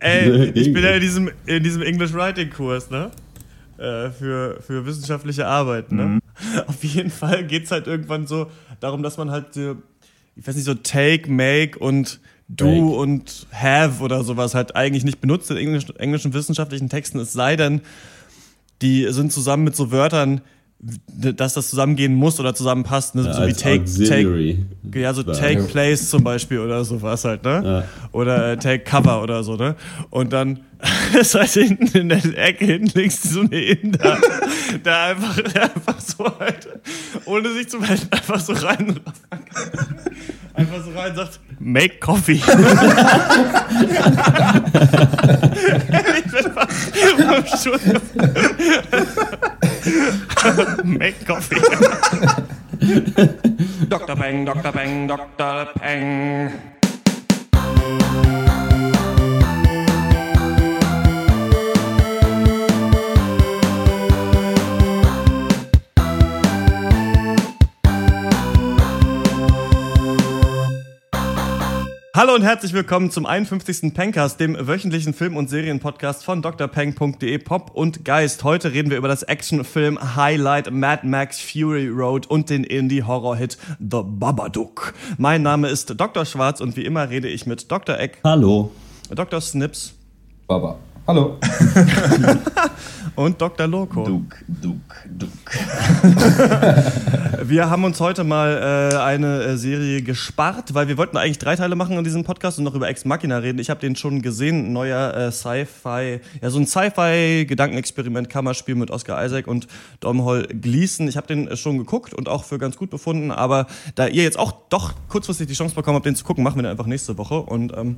Ey, ich bin ja in diesem, in diesem English Writing Kurs, ne? Äh, für, für wissenschaftliche Arbeit, ne? Mhm. Auf jeden Fall geht es halt irgendwann so darum, dass man halt, ich weiß nicht, so Take, Make und Do Make. und Have oder sowas halt eigentlich nicht benutzt in Englisch, englischen wissenschaftlichen Texten, es sei denn, die sind zusammen mit so Wörtern, dass das zusammengehen muss oder zusammenpasst, ne? Ja, so wie Take, Take, ja, so Take Place zum Beispiel oder sowas halt, ne? Ja. Oder Take Cover oder so, ne? Und dann ist halt hinten in der Ecke hinten links so eine Inder, der einfach, der einfach so halt, ohne sich zu melden, einfach so rein, einfach so rein sagt, make coffee. ich bin am. Make coffee. Dr. Peng, Dr. Peng, Dr. Peng. Hallo und herzlich willkommen zum 51. Pencast, dem wöchentlichen Film- und Serienpodcast von drpeng.de Pop und Geist. Heute reden wir über das Actionfilm Highlight Mad Max Fury Road und den Indie-Horror-Hit The Babadook. Mein Name ist Dr. Schwarz und wie immer rede ich mit Dr. Eck. Hallo. Dr. Snips. Baba. Hallo. und Dr. Loco. Duck, Duck, Duck. wir haben uns heute mal äh, eine äh, Serie gespart, weil wir wollten eigentlich drei Teile machen in diesem Podcast und noch über Ex Machina reden. Ich habe den schon gesehen, ein neuer äh, Sci-Fi, ja so ein Sci-Fi-Gedankenexperiment, Kammerspiel mit Oscar Isaac und Domhol Gleason. Ich habe den äh, schon geguckt und auch für ganz gut befunden, aber da ihr jetzt auch doch kurzfristig die Chance bekommen habt, den zu gucken, machen wir den einfach nächste Woche und ähm,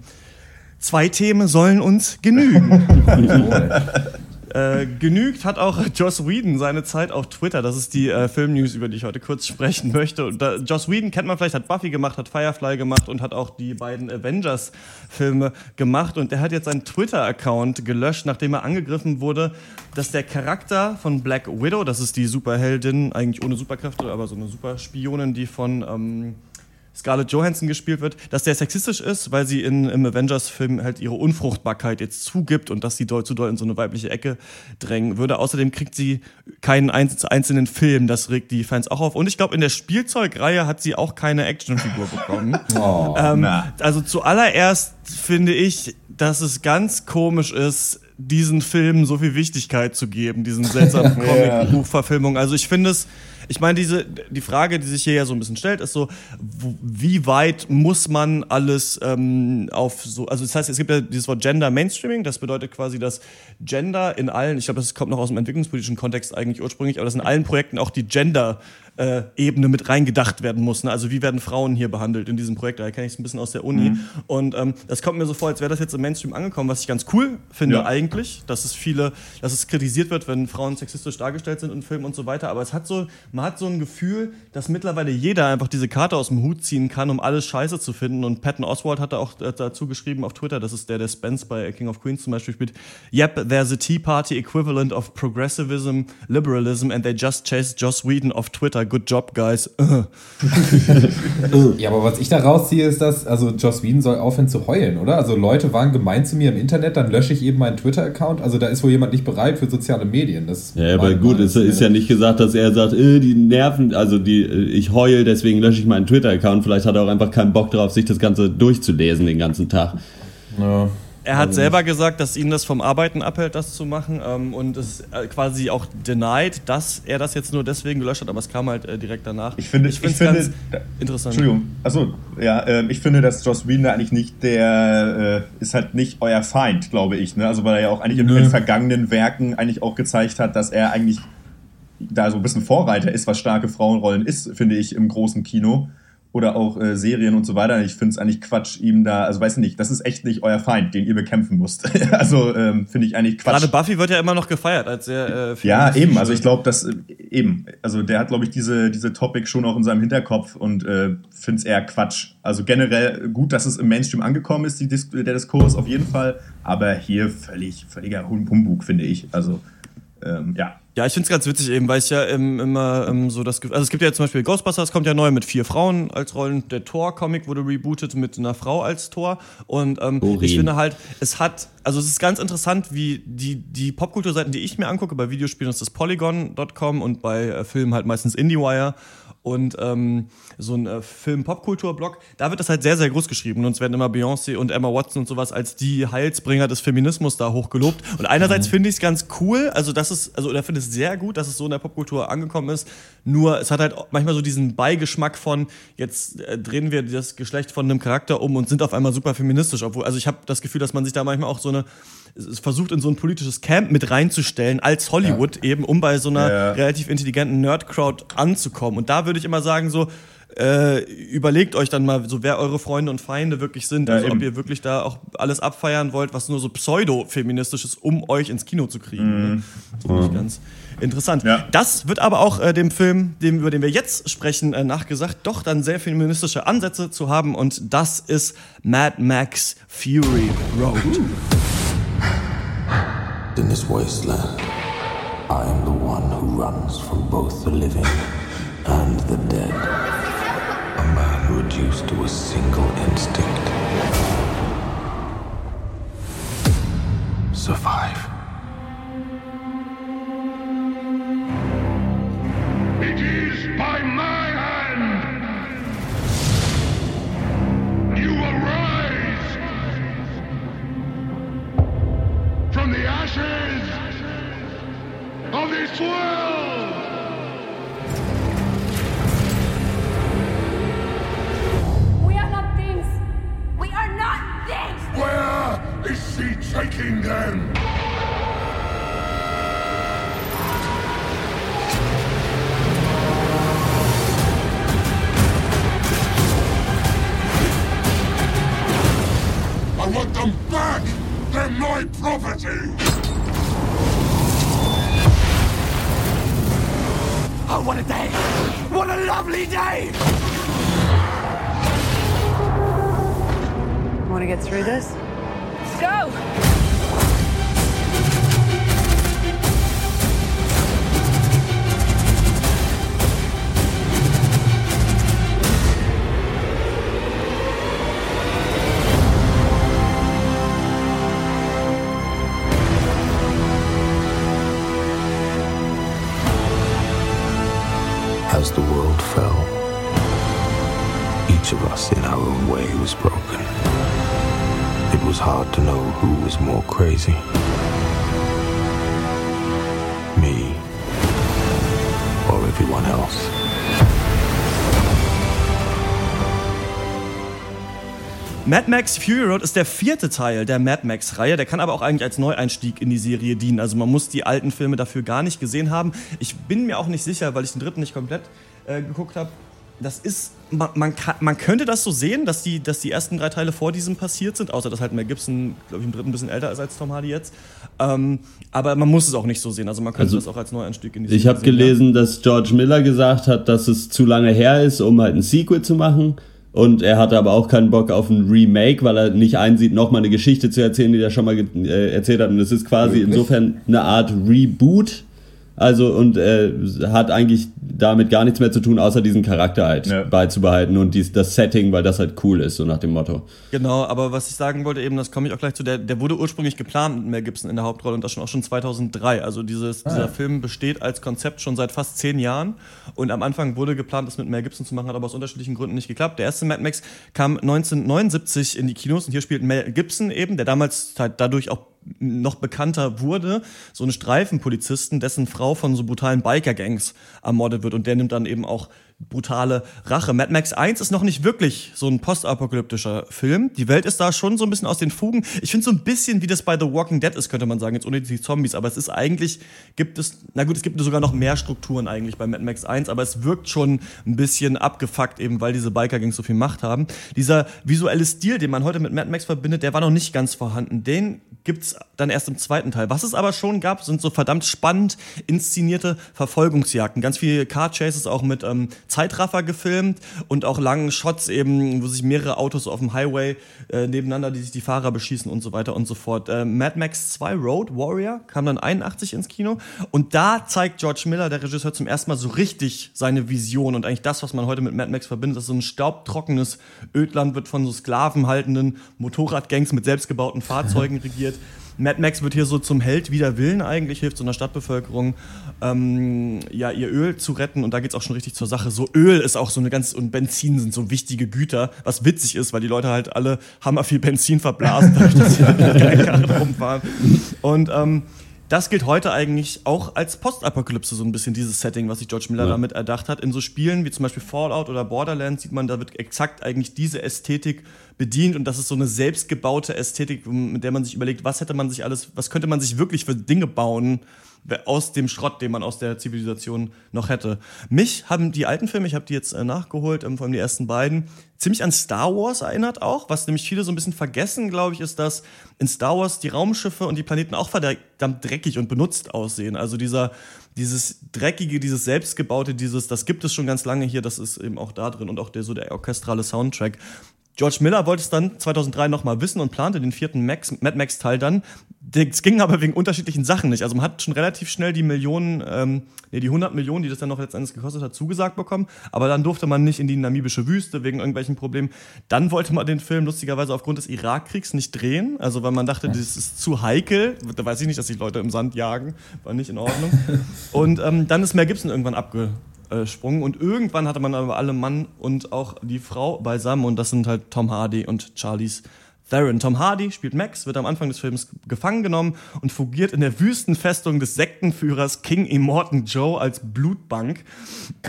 Zwei Themen sollen uns genügen. äh, genügt hat auch Joss Whedon seine Zeit auf Twitter. Das ist die äh, Filmnews, über die ich heute kurz sprechen möchte. Und, äh, Joss Whedon kennt man vielleicht, hat Buffy gemacht, hat Firefly gemacht und hat auch die beiden Avengers-Filme gemacht. Und der hat jetzt seinen Twitter-Account gelöscht, nachdem er angegriffen wurde, dass der Charakter von Black Widow, das ist die Superheldin, eigentlich ohne Superkräfte, aber so eine Superspionin, die von ähm, Scarlett Johansson gespielt wird, dass der sexistisch ist, weil sie in, im Avengers-Film halt ihre Unfruchtbarkeit jetzt zugibt und dass sie doll zu doll in so eine weibliche Ecke drängen würde. Außerdem kriegt sie keinen einzelnen Film, das regt die Fans auch auf. Und ich glaube, in der Spielzeugreihe hat sie auch keine Actionfigur bekommen. Oh, ähm, also zuallererst finde ich, dass es ganz komisch ist, diesen Filmen so viel Wichtigkeit zu geben, diesen seltsamen Comic-Buchverfilmungen. Also ich finde es ich meine, diese, die Frage, die sich hier ja so ein bisschen stellt, ist so, wie weit muss man alles ähm, auf so, also das heißt, es gibt ja dieses Wort Gender Mainstreaming, das bedeutet quasi, dass Gender in allen, ich glaube, das kommt noch aus dem entwicklungspolitischen Kontext eigentlich ursprünglich, aber dass in allen Projekten auch die Gender äh, Ebene mit reingedacht werden muss. Ne? Also wie werden Frauen hier behandelt in diesem Projekt? Da kenne ich es ein bisschen aus der Uni. Mhm. Und ähm, das kommt mir so vor, als wäre das jetzt im Mainstream angekommen, was ich ganz cool finde ja. eigentlich, dass es viele, dass es kritisiert wird, wenn Frauen sexistisch dargestellt sind in Filmen und so weiter. Aber es hat so, man hat so ein Gefühl, dass mittlerweile jeder einfach diese Karte aus dem Hut ziehen kann, um alles Scheiße zu finden. Und Patton Oswald hatte auch äh, dazu geschrieben auf Twitter, das ist der, der Spence bei King of Queens zum Beispiel spielt. Yep, there's a Tea Party equivalent of progressivism, liberalism, and they just chased Joss Whedon off Twitter. Good job, guys ja, aber was ich da rausziehe, ist, dass, also Joss Whedon soll aufhören zu heulen, oder? Also Leute waren gemein zu mir im Internet, dann lösche ich eben meinen Twitter-Account. Also da ist wohl jemand nicht bereit für soziale Medien. Das ja, aber gut, es ist, ist ja nicht gesagt, dass er sagt, äh, die nerven, also die, äh, ich heul, deswegen lösche ich meinen Twitter-Account. Vielleicht hat er auch einfach keinen Bock drauf, sich das Ganze durchzulesen den ganzen Tag. Ja. Er hat also selber gesagt, dass ihn das vom Arbeiten abhält, das zu machen ähm, und es äh, quasi auch denied, dass er das jetzt nur deswegen gelöscht hat, aber es kam halt äh, direkt danach. Ich finde, ich, ich finde, ganz da, interessant. Entschuldigung, achso, ja, äh, ich finde, dass Joss Whedon eigentlich nicht der, äh, ist halt nicht euer Feind, glaube ich, ne? Also weil er ja auch eigentlich in den vergangenen Werken eigentlich auch gezeigt hat, dass er eigentlich da so ein bisschen Vorreiter ist, was starke Frauenrollen ist, finde ich, im großen Kino oder auch äh, Serien und so weiter. Ich finde es eigentlich Quatsch, ihm da, also weiß nicht, das ist echt nicht euer Feind, den ihr bekämpfen müsst. also ähm, finde ich eigentlich Quatsch. Gerade Buffy wird ja immer noch gefeiert als sehr. Äh, ja, eben. Also ich glaube, dass äh, eben, also der hat, glaube ich, diese diese Topic schon auch in seinem Hinterkopf und äh, finde es eher Quatsch. Also generell gut, dass es im Mainstream angekommen ist, die Dis der Diskurs auf jeden Fall, aber hier völlig völliger Humbug finde ich. Also ähm, ja, Ja, ich finde es ganz witzig eben, weil ich ja ähm, immer ähm, so das Gefühl, also es gibt ja zum Beispiel Ghostbusters, kommt ja neu mit vier Frauen als Rollen. Der Thor-Comic wurde rebootet mit einer Frau als Thor. Und ähm, ich finde halt, es hat, also es ist ganz interessant, wie die, die Popkulturseiten, die ich mir angucke, bei Videospielen ist das Polygon.com und bei äh, Filmen halt meistens IndieWire und ähm, so ein äh, Film-Popkultur-Blog, da wird das halt sehr, sehr groß geschrieben. Und es werden immer Beyoncé und Emma Watson und sowas als die Heilsbringer des Feminismus da hochgelobt. Und einerseits mhm. finde ich es ganz cool, also das ist, also oder finde es sehr gut, dass es so in der Popkultur angekommen ist. Nur es hat halt manchmal so diesen Beigeschmack von, jetzt äh, drehen wir das Geschlecht von einem Charakter um und sind auf einmal super feministisch. Obwohl, also ich habe das Gefühl, dass man sich da manchmal auch so eine versucht in so ein politisches Camp mit reinzustellen als Hollywood ja. eben, um bei so einer ja. relativ intelligenten Nerd-Crowd anzukommen. Und da würde ich immer sagen so, äh, überlegt euch dann mal, so wer eure Freunde und Feinde wirklich sind. Ja, also eben. ob ihr wirklich da auch alles abfeiern wollt, was nur so pseudo-feministisch ist, um euch ins Kino zu kriegen. Mhm. Ne? Das finde ich ganz interessant. Ja. Das wird aber auch äh, dem Film, dem, über den wir jetzt sprechen, äh, nachgesagt, doch dann sehr feministische Ansätze zu haben. Und das ist Mad Max Fury Road. Uh. In this wasteland, I am the one who runs from both the living and the dead. A man reduced to a single instinct. Survive. It is by my ashes of this world! We are not things. We are not things. Where is she taking them? I want them back! They're my property! Oh, what a day! What a lovely day! Want to get through this? Let's go! The world fell, each of us in our own way was broken It was hard to know who was more crazy. Me or everyone else. Mad Max Fury Road ist der vierte Teil der Mad Max-Reihe. Der kann aber auch eigentlich als Neueinstieg in die Serie dienen. Also man muss die alten Filme dafür gar nicht gesehen haben. Ich bin mir auch nicht sicher, weil ich den dritten nicht komplett äh, geguckt habe, das ist, man, man, kann, man, könnte das so sehen, dass die, dass die ersten drei Teile vor diesem passiert sind, außer dass halt Mel Gibson, glaube ich, im dritten ein bisschen älter ist als Tom Hardy jetzt. Ähm, aber man muss es auch nicht so sehen. Also man könnte also, das auch als Neuanstieg in die Ich habe gelesen, ja. dass George Miller gesagt hat, dass es zu lange her ist, um halt ein Sequel zu machen. Und er hatte aber auch keinen Bock auf ein Remake, weil er nicht einsieht, nochmal eine Geschichte zu erzählen, die er schon mal äh, erzählt hat. Und es ist quasi insofern eine Art Reboot also und äh, hat eigentlich damit gar nichts mehr zu tun, außer diesen Charakter halt ja. beizubehalten und dies, das Setting, weil das halt cool ist, so nach dem Motto. Genau, aber was ich sagen wollte eben, das komme ich auch gleich zu, der, der wurde ursprünglich geplant mit Mel Gibson in der Hauptrolle und das schon auch schon 2003. Also dieses, ah. dieser Film besteht als Konzept schon seit fast zehn Jahren und am Anfang wurde geplant, das mit Mel Gibson zu machen, hat aber aus unterschiedlichen Gründen nicht geklappt. Der erste Mad Max kam 1979 in die Kinos und hier spielt Mel Gibson eben, der damals halt dadurch auch noch bekannter wurde, so einen Streifenpolizisten, dessen Frau von so brutalen Biker-Gangs ermordet wird. Und der nimmt dann eben auch brutale Rache. Mad Max 1 ist noch nicht wirklich so ein postapokalyptischer Film. Die Welt ist da schon so ein bisschen aus den Fugen. Ich finde so ein bisschen, wie das bei The Walking Dead ist, könnte man sagen, jetzt ohne die Zombies. Aber es ist eigentlich, gibt es, na gut, es gibt sogar noch mehr Strukturen eigentlich bei Mad Max 1, aber es wirkt schon ein bisschen abgefuckt, eben weil diese Biker-Gangs so viel Macht haben. Dieser visuelle Stil, den man heute mit Mad Max verbindet, der war noch nicht ganz vorhanden. Den gibt's dann erst im zweiten Teil. Was es aber schon gab, sind so verdammt spannend inszenierte Verfolgungsjagden. Ganz viele Car-Chases auch mit ähm, Zeitraffer gefilmt und auch langen Shots eben, wo sich mehrere Autos auf dem Highway äh, nebeneinander, die sich die Fahrer beschießen und so weiter und so fort. Äh, Mad Max 2 Road Warrior kam dann 81 ins Kino und da zeigt George Miller, der Regisseur, zum ersten Mal so richtig seine Vision und eigentlich das, was man heute mit Mad Max verbindet, dass so ein staubtrockenes Ödland wird von so sklavenhaltenden Motorradgangs mit selbstgebauten Fahrzeugen regiert. Mad Max wird hier so zum Held wider Willen eigentlich, hilft so einer Stadtbevölkerung, ähm, ja, ihr Öl zu retten. Und da geht es auch schon richtig zur Sache. So Öl ist auch so eine ganz, und Benzin sind so wichtige Güter, was witzig ist, weil die Leute halt alle hammer viel Benzin verblasen, dadurch, dass sie halt rumfahren. Und ähm, das gilt heute eigentlich auch als Postapokalypse, so ein bisschen dieses Setting, was sich George Miller ja. damit erdacht hat. In so Spielen wie zum Beispiel Fallout oder Borderlands sieht man, da wird exakt eigentlich diese Ästhetik bedient und das ist so eine selbstgebaute Ästhetik, mit der man sich überlegt, was hätte man sich alles, was könnte man sich wirklich für Dinge bauen, aus dem Schrott, den man aus der Zivilisation noch hätte. Mich haben die alten Filme, ich habe die jetzt äh, nachgeholt, ähm, vor allem die ersten beiden, ziemlich an Star Wars erinnert auch. Was nämlich viele so ein bisschen vergessen, glaube ich, ist, dass in Star Wars die Raumschiffe und die Planeten auch verdammt dreckig und benutzt aussehen. Also dieser, dieses dreckige, dieses selbstgebaute, dieses, das gibt es schon ganz lange hier, das ist eben auch da drin und auch der so der orchestrale Soundtrack. George Miller wollte es dann 2003 nochmal wissen und plante den vierten Max, Mad Max Teil dann. Es ging aber wegen unterschiedlichen Sachen nicht. Also man hat schon relativ schnell die Millionen, ähm, nee, die 100 Millionen, die das dann noch letztendlich gekostet hat, zugesagt bekommen. Aber dann durfte man nicht in die namibische Wüste wegen irgendwelchen Problemen. Dann wollte man den Film lustigerweise aufgrund des Irakriegs nicht drehen. Also weil man dachte, das ist zu heikel. Da weiß ich nicht, dass sich Leute im Sand jagen. War nicht in Ordnung. Und ähm, dann ist Mel Gibson irgendwann abge Sprung. Und irgendwann hatte man aber alle Mann und auch die Frau beisammen und das sind halt Tom Hardy und Charlies Theron. Tom Hardy spielt Max, wird am Anfang des Films gefangen genommen und fungiert in der Wüstenfestung des Sektenführers King Immortan Joe als Blutbank.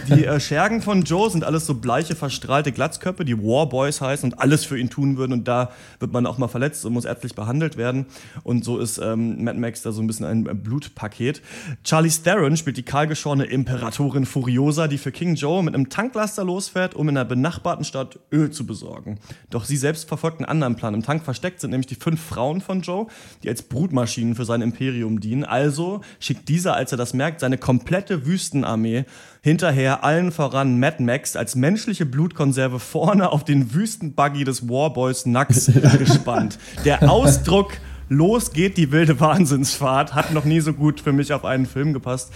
Die äh, Schergen von Joe sind alles so bleiche, verstrahlte Glatzköpfe, die Warboys heißen und alles für ihn tun würden. Und da wird man auch mal verletzt und muss ärztlich behandelt werden. Und so ist ähm, Mad Max da so ein bisschen ein Blutpaket. Charlie Theron spielt die kahlgeschorene Imperatorin Furiosa, die für King Joe mit einem Tanklaster losfährt, um in einer benachbarten Stadt Öl zu besorgen. Doch sie selbst verfolgt einen anderen Plan. Im Tank versteckt sind nämlich die fünf Frauen von Joe, die als Brutmaschinen für sein Imperium dienen. Also schickt dieser, als er das merkt, seine komplette Wüstenarmee hinterher allen voran Mad Max als menschliche Blutkonserve vorne auf den Wüstenbuggy des Warboys Nux gespannt. Der Ausdruck Los geht die wilde Wahnsinnsfahrt. Hat noch nie so gut für mich auf einen Film gepasst.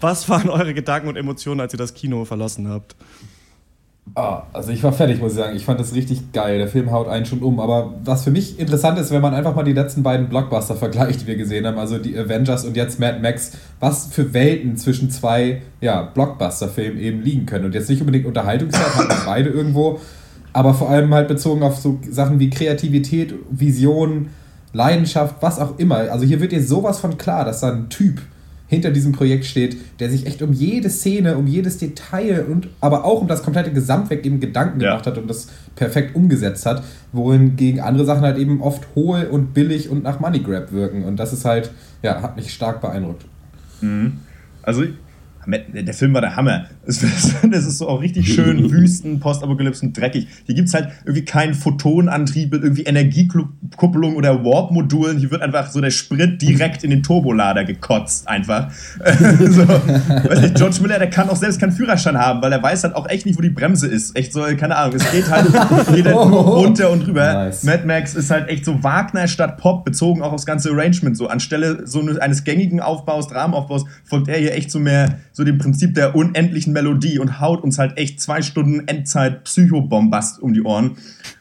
Was waren eure Gedanken und Emotionen, als ihr das Kino verlassen habt? Ah, also ich war fertig, muss ich sagen. Ich fand das richtig geil. Der Film haut einen schon um. Aber was für mich interessant ist, wenn man einfach mal die letzten beiden Blockbuster vergleicht, die wir gesehen haben, also die Avengers und jetzt Mad Max, was für Welten zwischen zwei ja, Blockbuster-Filmen eben liegen können. Und jetzt nicht unbedingt Unterhaltungszeit, hatten beide irgendwo, aber vor allem halt bezogen auf so Sachen wie Kreativität, Vision, Leidenschaft, was auch immer. Also hier wird dir sowas von klar, dass da ein Typ hinter diesem Projekt steht, der sich echt um jede Szene, um jedes Detail und aber auch um das komplette Gesamtwerk eben Gedanken ja. gemacht hat und das perfekt umgesetzt hat, wohingegen andere Sachen halt eben oft hohl und billig und nach Money Grab wirken. Und das ist halt, ja, hat mich stark beeindruckt. Mhm. Also der Film war der Hammer. Es ist so auch richtig schön Wüsten, Postapokalypsen, dreckig. Hier gibt es halt irgendwie keinen Photonantrieb mit irgendwie Energiekupplung oder Warp-Modulen. Hier wird einfach so der Sprit direkt in den Turbolader gekotzt, einfach. so, nicht, George Miller, der kann auch selbst keinen Führerschein haben, weil er weiß halt auch echt nicht, wo die Bremse ist. Echt so, keine Ahnung, es geht halt jeder nur runter und rüber. Nice. Mad Max ist halt echt so Wagner statt Pop, bezogen auch aufs ganze Arrangement. So anstelle so eines gängigen Aufbaus, Dramenaufbaus, folgt er hier echt so mehr so dem Prinzip der unendlichen Melodie und haut uns halt echt zwei Stunden Endzeit Psychobombast um die Ohren.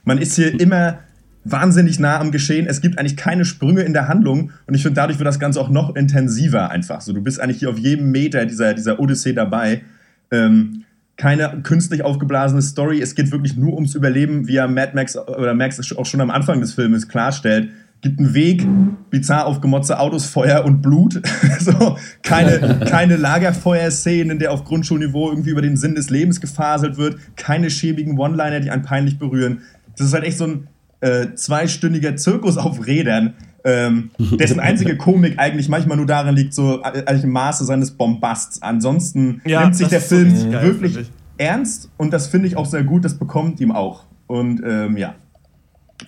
Man ist hier immer wahnsinnig nah am Geschehen. Es gibt eigentlich keine Sprünge in der Handlung und ich finde, dadurch wird das Ganze auch noch intensiver einfach. So, du bist eigentlich hier auf jedem Meter dieser, dieser Odyssee dabei. Ähm, keine künstlich aufgeblasene Story. Es geht wirklich nur ums Überleben, wie er Mad Max oder Max auch schon am Anfang des Filmes klarstellt gibt einen Weg, bizarr aufgemotzte Autos, Feuer und Blut. so, keine, keine Lagerfeuerszenen, in der auf Grundschulniveau irgendwie über den Sinn des Lebens gefaselt wird, keine schäbigen One-Liner, die einen peinlich berühren. Das ist halt echt so ein äh, zweistündiger Zirkus auf Rädern, ähm, dessen einzige Komik eigentlich manchmal nur darin liegt, so eigentlich im Maße seines Bombasts. Ansonsten ja, nimmt sich der Film so wirklich ernst und das finde ich auch sehr gut, das bekommt ihm auch. Und ähm, ja,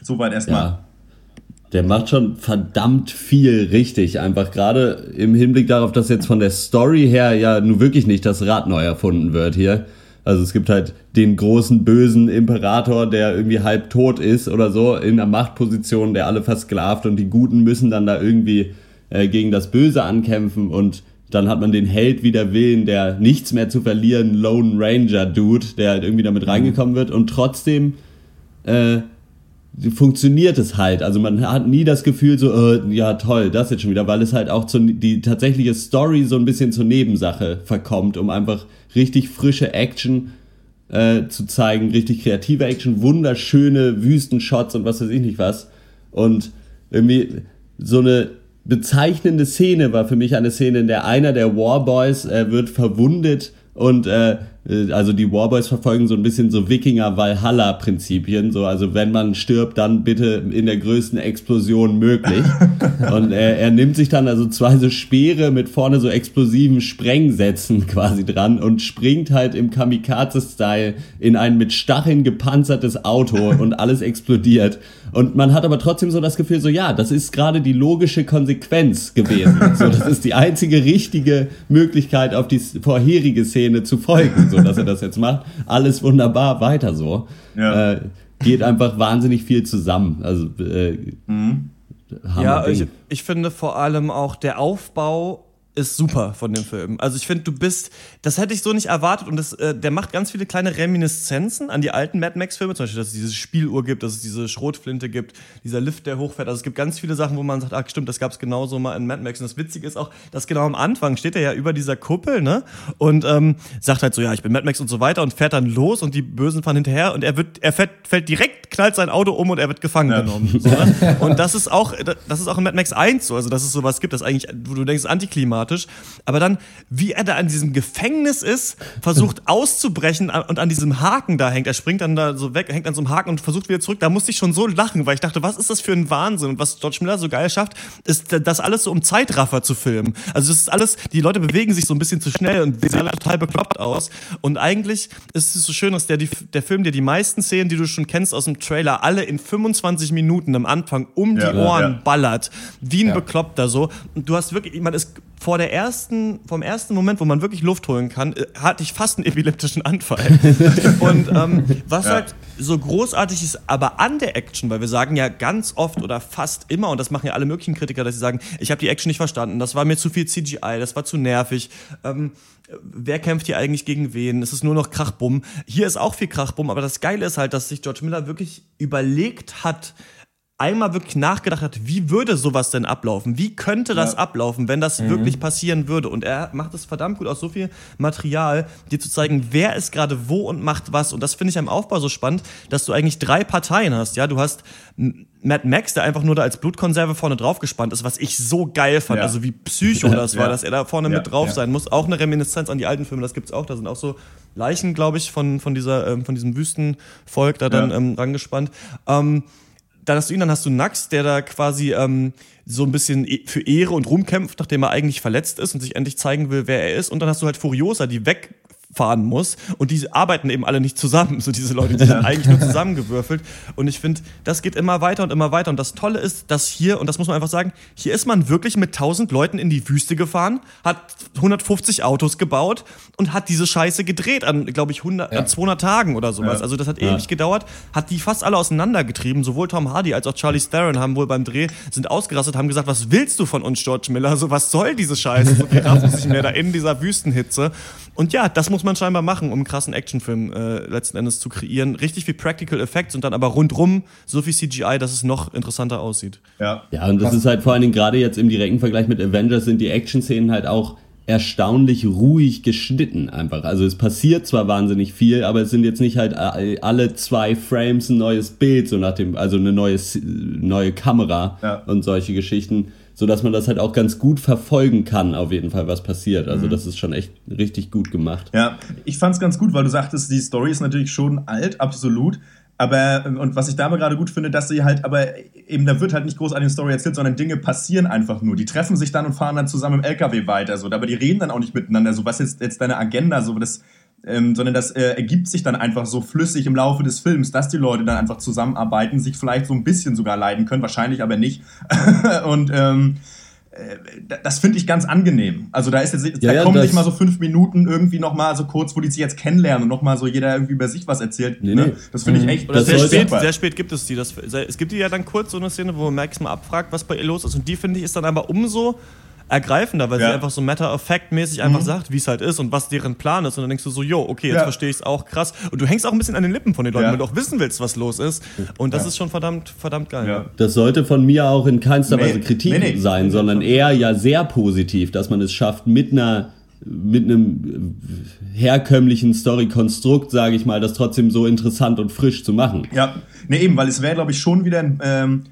soweit erstmal. Ja der macht schon verdammt viel richtig. Einfach gerade im Hinblick darauf, dass jetzt von der Story her ja nun wirklich nicht das Rad neu erfunden wird hier. Also es gibt halt den großen bösen Imperator, der irgendwie halb tot ist oder so in der Machtposition, der alle versklavt und die Guten müssen dann da irgendwie äh, gegen das Böse ankämpfen und dann hat man den Held wieder Willen, der nichts mehr zu verlieren, Lone Ranger Dude, der halt irgendwie damit reingekommen wird und trotzdem äh, funktioniert es halt. Also man hat nie das Gefühl so, äh, ja toll, das jetzt schon wieder, weil es halt auch zu, die tatsächliche Story so ein bisschen zur Nebensache verkommt, um einfach richtig frische Action äh, zu zeigen, richtig kreative Action, wunderschöne Wüstenshots und was weiß ich nicht was. Und irgendwie so eine bezeichnende Szene war für mich eine Szene, in der einer der Warboys äh, wird verwundet und äh, also die Warboys verfolgen so ein bisschen so Wikinger-Valhalla-Prinzipien. So, also wenn man stirbt, dann bitte in der größten Explosion möglich. Und er, er nimmt sich dann also zwei so Speere mit vorne so explosiven Sprengsätzen quasi dran und springt halt im Kamikaze-Style in ein mit Stacheln gepanzertes Auto und alles explodiert. Und man hat aber trotzdem so das Gefühl, so ja, das ist gerade die logische Konsequenz gewesen. So, das ist die einzige richtige Möglichkeit, auf die vorherige Szene zu folgen so dass er das jetzt macht. Alles wunderbar, weiter so. Ja. Äh, geht einfach wahnsinnig viel zusammen. Also äh, mhm. Ja, ich, ich finde vor allem auch der Aufbau ist super von dem Film. Also ich finde, du bist, das hätte ich so nicht erwartet und das, äh, der macht ganz viele kleine Reminiszenzen an die alten Mad Max-Filme, zum Beispiel, dass es diese Spieluhr gibt, dass es diese Schrotflinte gibt, dieser Lift, der hochfährt. Also es gibt ganz viele Sachen, wo man sagt, ach stimmt, das gab es genauso mal in Mad Max. Und das Witzige ist auch, dass genau am Anfang steht er ja über dieser Kuppel, ne? Und ähm, sagt halt so, ja, ich bin Mad Max und so weiter und fährt dann los und die Bösen fahren hinterher und er wird, er fährt, fällt direkt, knallt sein Auto um und er wird gefangen ja. genommen. So, ne? Und das ist auch, das ist auch in Mad Max 1 so, also dass es sowas gibt, das eigentlich, wo du denkst, antiklimatisch. Aber dann, wie er da an diesem Gefängnis ist, versucht auszubrechen und an diesem Haken da hängt. Er springt dann da so weg, hängt an so einem Haken und versucht wieder zurück. Da musste ich schon so lachen, weil ich dachte, was ist das für ein Wahnsinn? Und was George Miller so geil schafft, ist das alles so um Zeitraffer zu filmen. Also das ist alles, die Leute bewegen sich so ein bisschen zu schnell und sehen alle total bekloppt aus. Und eigentlich ist es so schön, dass der, die, der Film dir die meisten Szenen, die du schon kennst aus dem Trailer, alle in 25 Minuten am Anfang um ja, die Ohren ja. ballert. Wie ein ja. Bekloppter so. Und du hast wirklich, man ist vor der ersten, vom ersten Moment, wo man wirklich Luft holen kann, äh, hatte ich fast einen epileptischen Anfall. und ähm, was ja. halt so großartig ist, aber an der Action, weil wir sagen ja ganz oft oder fast immer, und das machen ja alle möglichen Kritiker, dass sie sagen, ich habe die Action nicht verstanden, das war mir zu viel CGI, das war zu nervig. Ähm, wer kämpft hier eigentlich gegen wen? Es ist nur noch Krachbumm. Hier ist auch viel Krachbumm, aber das Geile ist halt, dass sich George Miller wirklich überlegt hat, einmal wirklich nachgedacht hat, wie würde sowas denn ablaufen? Wie könnte das ja. ablaufen, wenn das mhm. wirklich passieren würde? Und er macht es verdammt gut aus so viel Material, dir zu zeigen, wer ist gerade wo und macht was. Und das finde ich am Aufbau so spannend, dass du eigentlich drei Parteien hast. Ja, du hast Mad Max, der einfach nur da als Blutkonserve vorne drauf gespannt ist, was ich so geil fand. Ja. Also wie Psycho das war, dass er da vorne mit drauf sein muss. Auch eine Reminiszenz an die alten Filme, das gibt's auch. Da sind auch so Leichen, glaube ich, von, von dieser, ähm, von diesem Wüstenvolk da dann ähm, rangespannt. Ähm, dann hast du ihn, dann hast du Nax, der da quasi ähm, so ein bisschen e, für Ehre und Ruhm kämpft, nachdem er eigentlich verletzt ist und sich endlich zeigen will, wer er ist. Und dann hast du halt Furiosa, die weg fahren muss. Und die arbeiten eben alle nicht zusammen. So diese Leute, die sind eigentlich nur zusammengewürfelt. Und ich finde, das geht immer weiter und immer weiter. Und das Tolle ist, dass hier, und das muss man einfach sagen, hier ist man wirklich mit 1000 Leuten in die Wüste gefahren, hat 150 Autos gebaut und hat diese Scheiße gedreht an, glaube ich, 100, ja. an 200 Tagen oder sowas. Ja. Also das hat ewig ja. gedauert, hat die fast alle auseinandergetrieben. Sowohl Tom Hardy als auch Charlie Theron haben wohl beim Dreh, sind ausgerastet, haben gesagt, was willst du von uns, George Miller? So, was soll diese Scheiße? So, wir raffen sich mehr da in dieser Wüstenhitze. Und ja, das muss man scheinbar machen, um einen krassen Actionfilm äh, letzten Endes zu kreieren. Richtig viel Practical Effects und dann aber rundrum so viel CGI, dass es noch interessanter aussieht. Ja, ja und das ist halt vor allen Dingen gerade jetzt im direkten Vergleich mit Avengers sind die Action-Szenen halt auch erstaunlich ruhig geschnitten einfach. Also es passiert zwar wahnsinnig viel, aber es sind jetzt nicht halt alle zwei Frames ein neues Bild, so nach dem, also eine neue, neue Kamera ja. und solche Geschichten so dass man das halt auch ganz gut verfolgen kann, auf jeden Fall, was passiert. Also, mhm. das ist schon echt richtig gut gemacht. Ja, ich fand es ganz gut, weil du sagtest, die Story ist natürlich schon alt, absolut. Aber, und was ich da aber gerade gut finde, dass sie halt, aber eben, da wird halt nicht groß eine Story erzählt, sondern Dinge passieren einfach nur. Die treffen sich dann und fahren dann zusammen im LKW weiter, so. Aber die reden dann auch nicht miteinander, so, was ist jetzt deine Agenda, so, das, ähm, sondern das äh, ergibt sich dann einfach so flüssig im Laufe des Films, dass die Leute dann einfach zusammenarbeiten, sich vielleicht so ein bisschen sogar leiden können, wahrscheinlich aber nicht. und ähm, das finde ich ganz angenehm. Also da ist jetzt, ja, da ja, kommen nicht mal so fünf Minuten irgendwie noch mal so kurz, wo die sich jetzt kennenlernen und noch mal so jeder irgendwie über sich was erzählt. Nee, ne? Das finde ich mhm. echt. Das sehr, spät, sehr spät gibt es die. Das, es gibt die ja dann kurz so eine Szene, wo Max mal abfragt, was bei ihr los ist. Und die finde ich ist dann aber umso ergreifender, weil ja. sie einfach so matter-of-fact-mäßig einfach mhm. sagt, wie es halt ist und was deren Plan ist. Und dann denkst du so, jo, okay, jetzt ja. verstehe ich es auch krass. Und du hängst auch ein bisschen an den Lippen von den Leuten, ja. weil du auch wissen willst, was los ist. Und das ist schon verdammt, verdammt geil. Das sollte von mir auch in keinster nee. Weise Kritik nee, nee. sein, sondern eher ja sehr positiv, dass man es schafft, mit einer mit einem herkömmlichen Story-Konstrukt, sage ich mal, das trotzdem so interessant und frisch zu machen. Ja, nee, eben, weil es wäre, glaube ich, schon wieder ein ähm,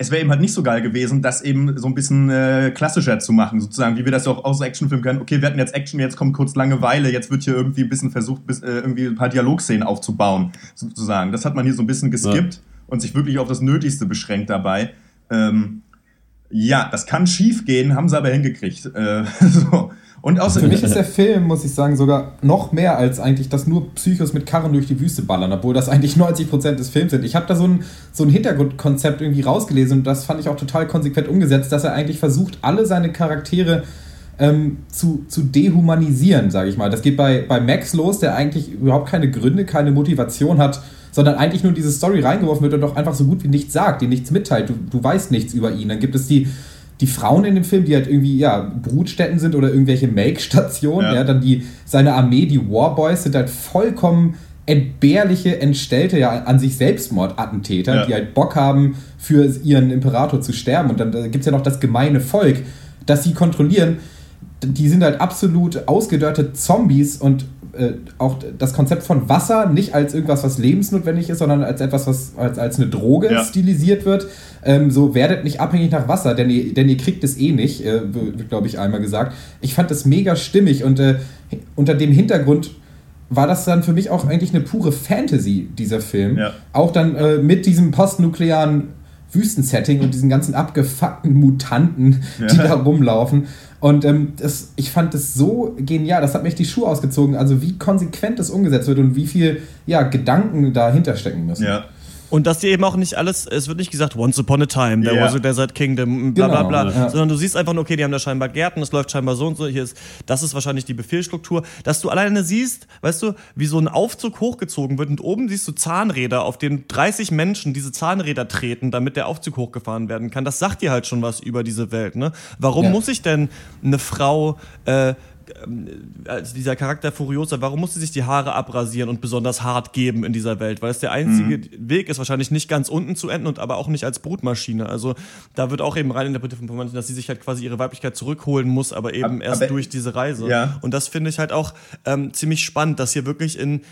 es wäre eben halt nicht so geil gewesen, das eben so ein bisschen äh, klassischer zu machen, sozusagen, wie wir das auch aus Actionfilmen können. Okay, wir hatten jetzt Action, jetzt kommt kurz Langeweile, jetzt wird hier irgendwie ein bisschen versucht, bis, äh, irgendwie ein paar Dialogszenen aufzubauen, sozusagen. Das hat man hier so ein bisschen geskippt ja. und sich wirklich auf das Nötigste beschränkt dabei. Ähm, ja, das kann schief gehen, haben sie aber hingekriegt. Äh, so. Und außer Für mich ist der Film, muss ich sagen, sogar noch mehr als eigentlich, dass nur Psychos mit Karren durch die Wüste ballern, obwohl das eigentlich 90% des Films sind. Ich habe da so ein, so ein Hintergrundkonzept irgendwie rausgelesen und das fand ich auch total konsequent umgesetzt, dass er eigentlich versucht, alle seine Charaktere ähm, zu, zu dehumanisieren, sage ich mal. Das geht bei, bei Max los, der eigentlich überhaupt keine Gründe, keine Motivation hat, sondern eigentlich nur diese Story reingeworfen wird und doch einfach so gut wie nichts sagt, die nichts mitteilt. Du, du weißt nichts über ihn. Dann gibt es die die Frauen in dem Film, die halt irgendwie, ja, Brutstätten sind oder irgendwelche Make-Stationen, ja. ja. dann die, seine Armee, die Warboys, sind halt vollkommen entbehrliche, entstellte, ja, an sich Selbstmordattentäter, ja. die halt Bock haben, für ihren Imperator zu sterben. Und dann gibt es ja noch das gemeine Volk, das sie kontrollieren. Die sind halt absolut ausgedörrte Zombies und äh, auch das Konzept von Wasser nicht als irgendwas, was lebensnotwendig ist, sondern als etwas, was als, als eine Droge ja. stilisiert wird. Ähm, so werdet nicht abhängig nach Wasser, denn ihr, denn ihr kriegt es eh nicht, äh, wird, glaube ich, einmal gesagt. Ich fand das mega stimmig und äh, unter dem Hintergrund war das dann für mich auch eigentlich eine pure Fantasy, dieser Film. Ja. Auch dann äh, mit diesem postnuklearen Wüstensetting und diesen ganzen abgefuckten Mutanten, ja. die da rumlaufen. Und ähm, das, ich fand das so genial, das hat mich die Schuhe ausgezogen, also wie konsequent das umgesetzt wird und wie viel ja, Gedanken dahinter stecken müssen. Ja. Und dass dir eben auch nicht alles, es wird nicht gesagt, once upon a time, there yeah. was a desert kingdom, bla bla genau, bla, ja. sondern du siehst einfach nur, okay, die haben da scheinbar Gärten, es läuft scheinbar so und so, hier ist, das ist wahrscheinlich die Befehlsstruktur, dass du alleine siehst, weißt du, wie so ein Aufzug hochgezogen wird und oben siehst du Zahnräder, auf denen 30 Menschen diese Zahnräder treten, damit der Aufzug hochgefahren werden kann. Das sagt dir halt schon was über diese Welt, ne? Warum ja. muss ich denn eine Frau äh, also dieser Charakter Furiosa, warum muss sie sich die Haare abrasieren und besonders hart geben in dieser Welt? Weil es der einzige mhm. Weg ist, wahrscheinlich nicht ganz unten zu enden und aber auch nicht als Brutmaschine. Also da wird auch eben rein interpretiert von manchen, dass sie sich halt quasi ihre Weiblichkeit zurückholen muss, aber eben aber, erst aber, durch diese Reise. Ja. Und das finde ich halt auch ähm, ziemlich spannend, dass hier wirklich in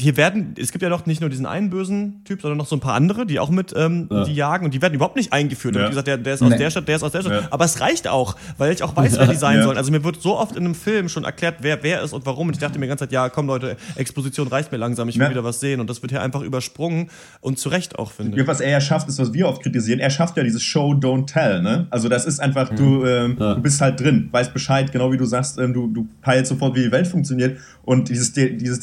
hier werden, es gibt ja doch nicht nur diesen einen bösen Typ, sondern noch so ein paar andere, die auch mit ähm, ja. die jagen und die werden überhaupt nicht eingeführt. Ja. Da wird gesagt, der, der ist aus nee. der Stadt, der ist aus der Stadt. Ja. Aber es reicht auch, weil ich auch weiß, wer die sein sollen. Also mir wird so oft in einem Film schon erklärt, wer wer ist und warum. Und ich dachte mir die ganze Zeit, ja, komm Leute, Exposition reicht mir langsam, ich will wieder was sehen. Und das wird hier einfach übersprungen und zu Recht auch, finde ich. Was er ja schafft, ist, was wir oft kritisieren. Er schafft ja dieses Show, don't tell. Ne? Also das ist einfach, mhm. du, ähm, du bist halt drin, weißt Bescheid, genau wie du sagst, ähm, du, du peilst sofort, wie die Welt funktioniert. Und dieses, dieses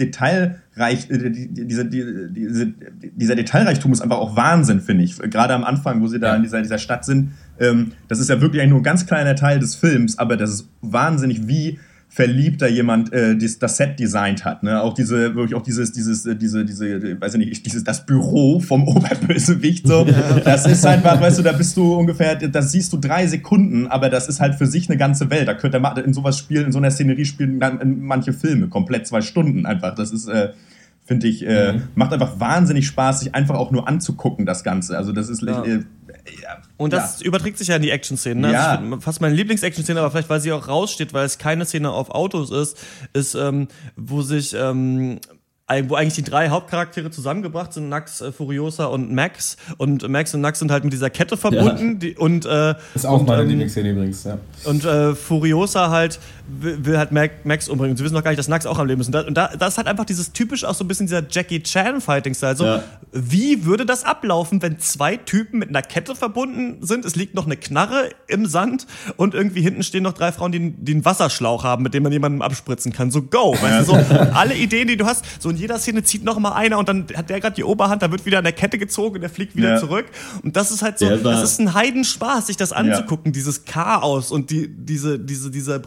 Detailreich, äh, diese, diese, dieser Detailreichtum ist einfach auch Wahnsinn, finde ich. Gerade am Anfang, wo sie da ja. in dieser, dieser Stadt sind. Ähm, das ist ja wirklich nur ein ganz kleiner Teil des Films, aber das ist wahnsinnig, wie verliebter jemand äh, dies, das Set designt hat. Ne? Auch diese, wirklich auch dieses, dieses, äh, diese, diese, weiß ich nicht, dieses, das Büro vom Oberbösewicht. So, das ist einfach, weißt du, da bist du ungefähr, das siehst du drei Sekunden, aber das ist halt für sich eine ganze Welt. Da könnte man in sowas spielen, in so einer Szenerie spielen manche Filme komplett zwei Stunden einfach. Das ist äh, finde ich, äh, mhm. macht einfach wahnsinnig Spaß, sich einfach auch nur anzugucken, das Ganze. Also das ist ja. äh, ja, und das ja. überträgt sich ja in die Action-Szenen. Ne? Ja. Also fast meine Lieblings-Action-Szene, aber vielleicht, weil sie auch raussteht, weil es keine Szene auf Autos ist, ist, ähm, wo sich ähm, wo eigentlich die drei Hauptcharaktere zusammengebracht sind, Nax, äh, Furiosa und Max. Und Max und Nax sind halt mit dieser Kette verbunden. Ja. Die, und, äh, ist auch und, meine ähm, Lieblingsszene übrigens, ja. Und äh, Furiosa halt will, halt Max umbringen. Sie wissen noch gar nicht, dass Nax auch am Leben ist. Und da, und da, das ist halt einfach dieses typisch auch so ein bisschen dieser Jackie Chan Fighting-Style. So, ja. wie würde das ablaufen, wenn zwei Typen mit einer Kette verbunden sind? Es liegt noch eine Knarre im Sand und irgendwie hinten stehen noch drei Frauen, die, die einen Wasserschlauch haben, mit dem man jemanden abspritzen kann. So, go! Weißt du, so alle Ideen, die du hast. So, und jeder Szene zieht noch mal einer und dann hat der gerade die Oberhand, da wird wieder an der Kette gezogen und der fliegt wieder ja. zurück. Und das ist halt so, das ist ein Heidenspaß, sich das anzugucken, ja. dieses Chaos und die, diese, diese, diese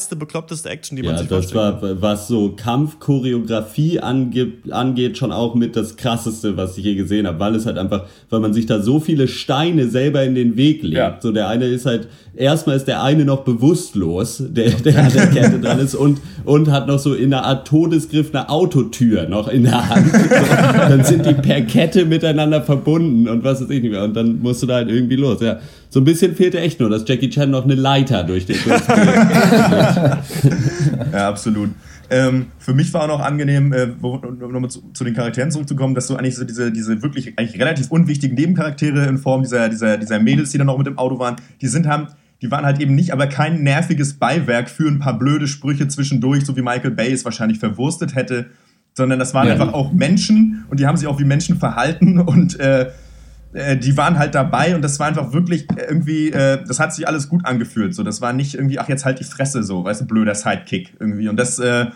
brachialste, bekloppteste Action, die man sich. Ja, das war, was so Kampfchoreografie angeht, angeht, schon auch mit das krasseste, was ich je gesehen habe, weil es halt einfach, weil man sich da so viele Steine selber in den Weg legt. So der eine ist halt, erstmal ist der eine noch bewusstlos, der, der an der Kette dran ist und, und hat noch so in einer Art Todesgriff eine Autotür noch in der Hand. dann sind die per Kette miteinander verbunden und was weiß ich nicht mehr. Und dann musst du da halt irgendwie los. Ja, so ein bisschen fehlte echt nur, dass Jackie Chan noch eine Leiter durch den Ja, absolut. Ähm, für mich war auch noch angenehm, äh, um nochmal zu, zu, den Charakteren zurückzukommen, dass du eigentlich so diese, diese wirklich eigentlich relativ unwichtigen Nebencharaktere in Form dieser, dieser, dieser Mädels, die dann noch mit dem Auto waren, die sind haben, die waren halt eben nicht, aber kein nerviges Beiwerk für ein paar blöde Sprüche zwischendurch, so wie Michael Bay es wahrscheinlich verwurstet hätte, sondern das waren ja. einfach auch Menschen und die haben sich auch wie Menschen verhalten und äh, äh, die waren halt dabei und das war einfach wirklich irgendwie, äh, das hat sich alles gut angefühlt. So, das war nicht irgendwie, ach jetzt halt die Fresse so, weißt du, blöder Sidekick irgendwie. Und das, äh,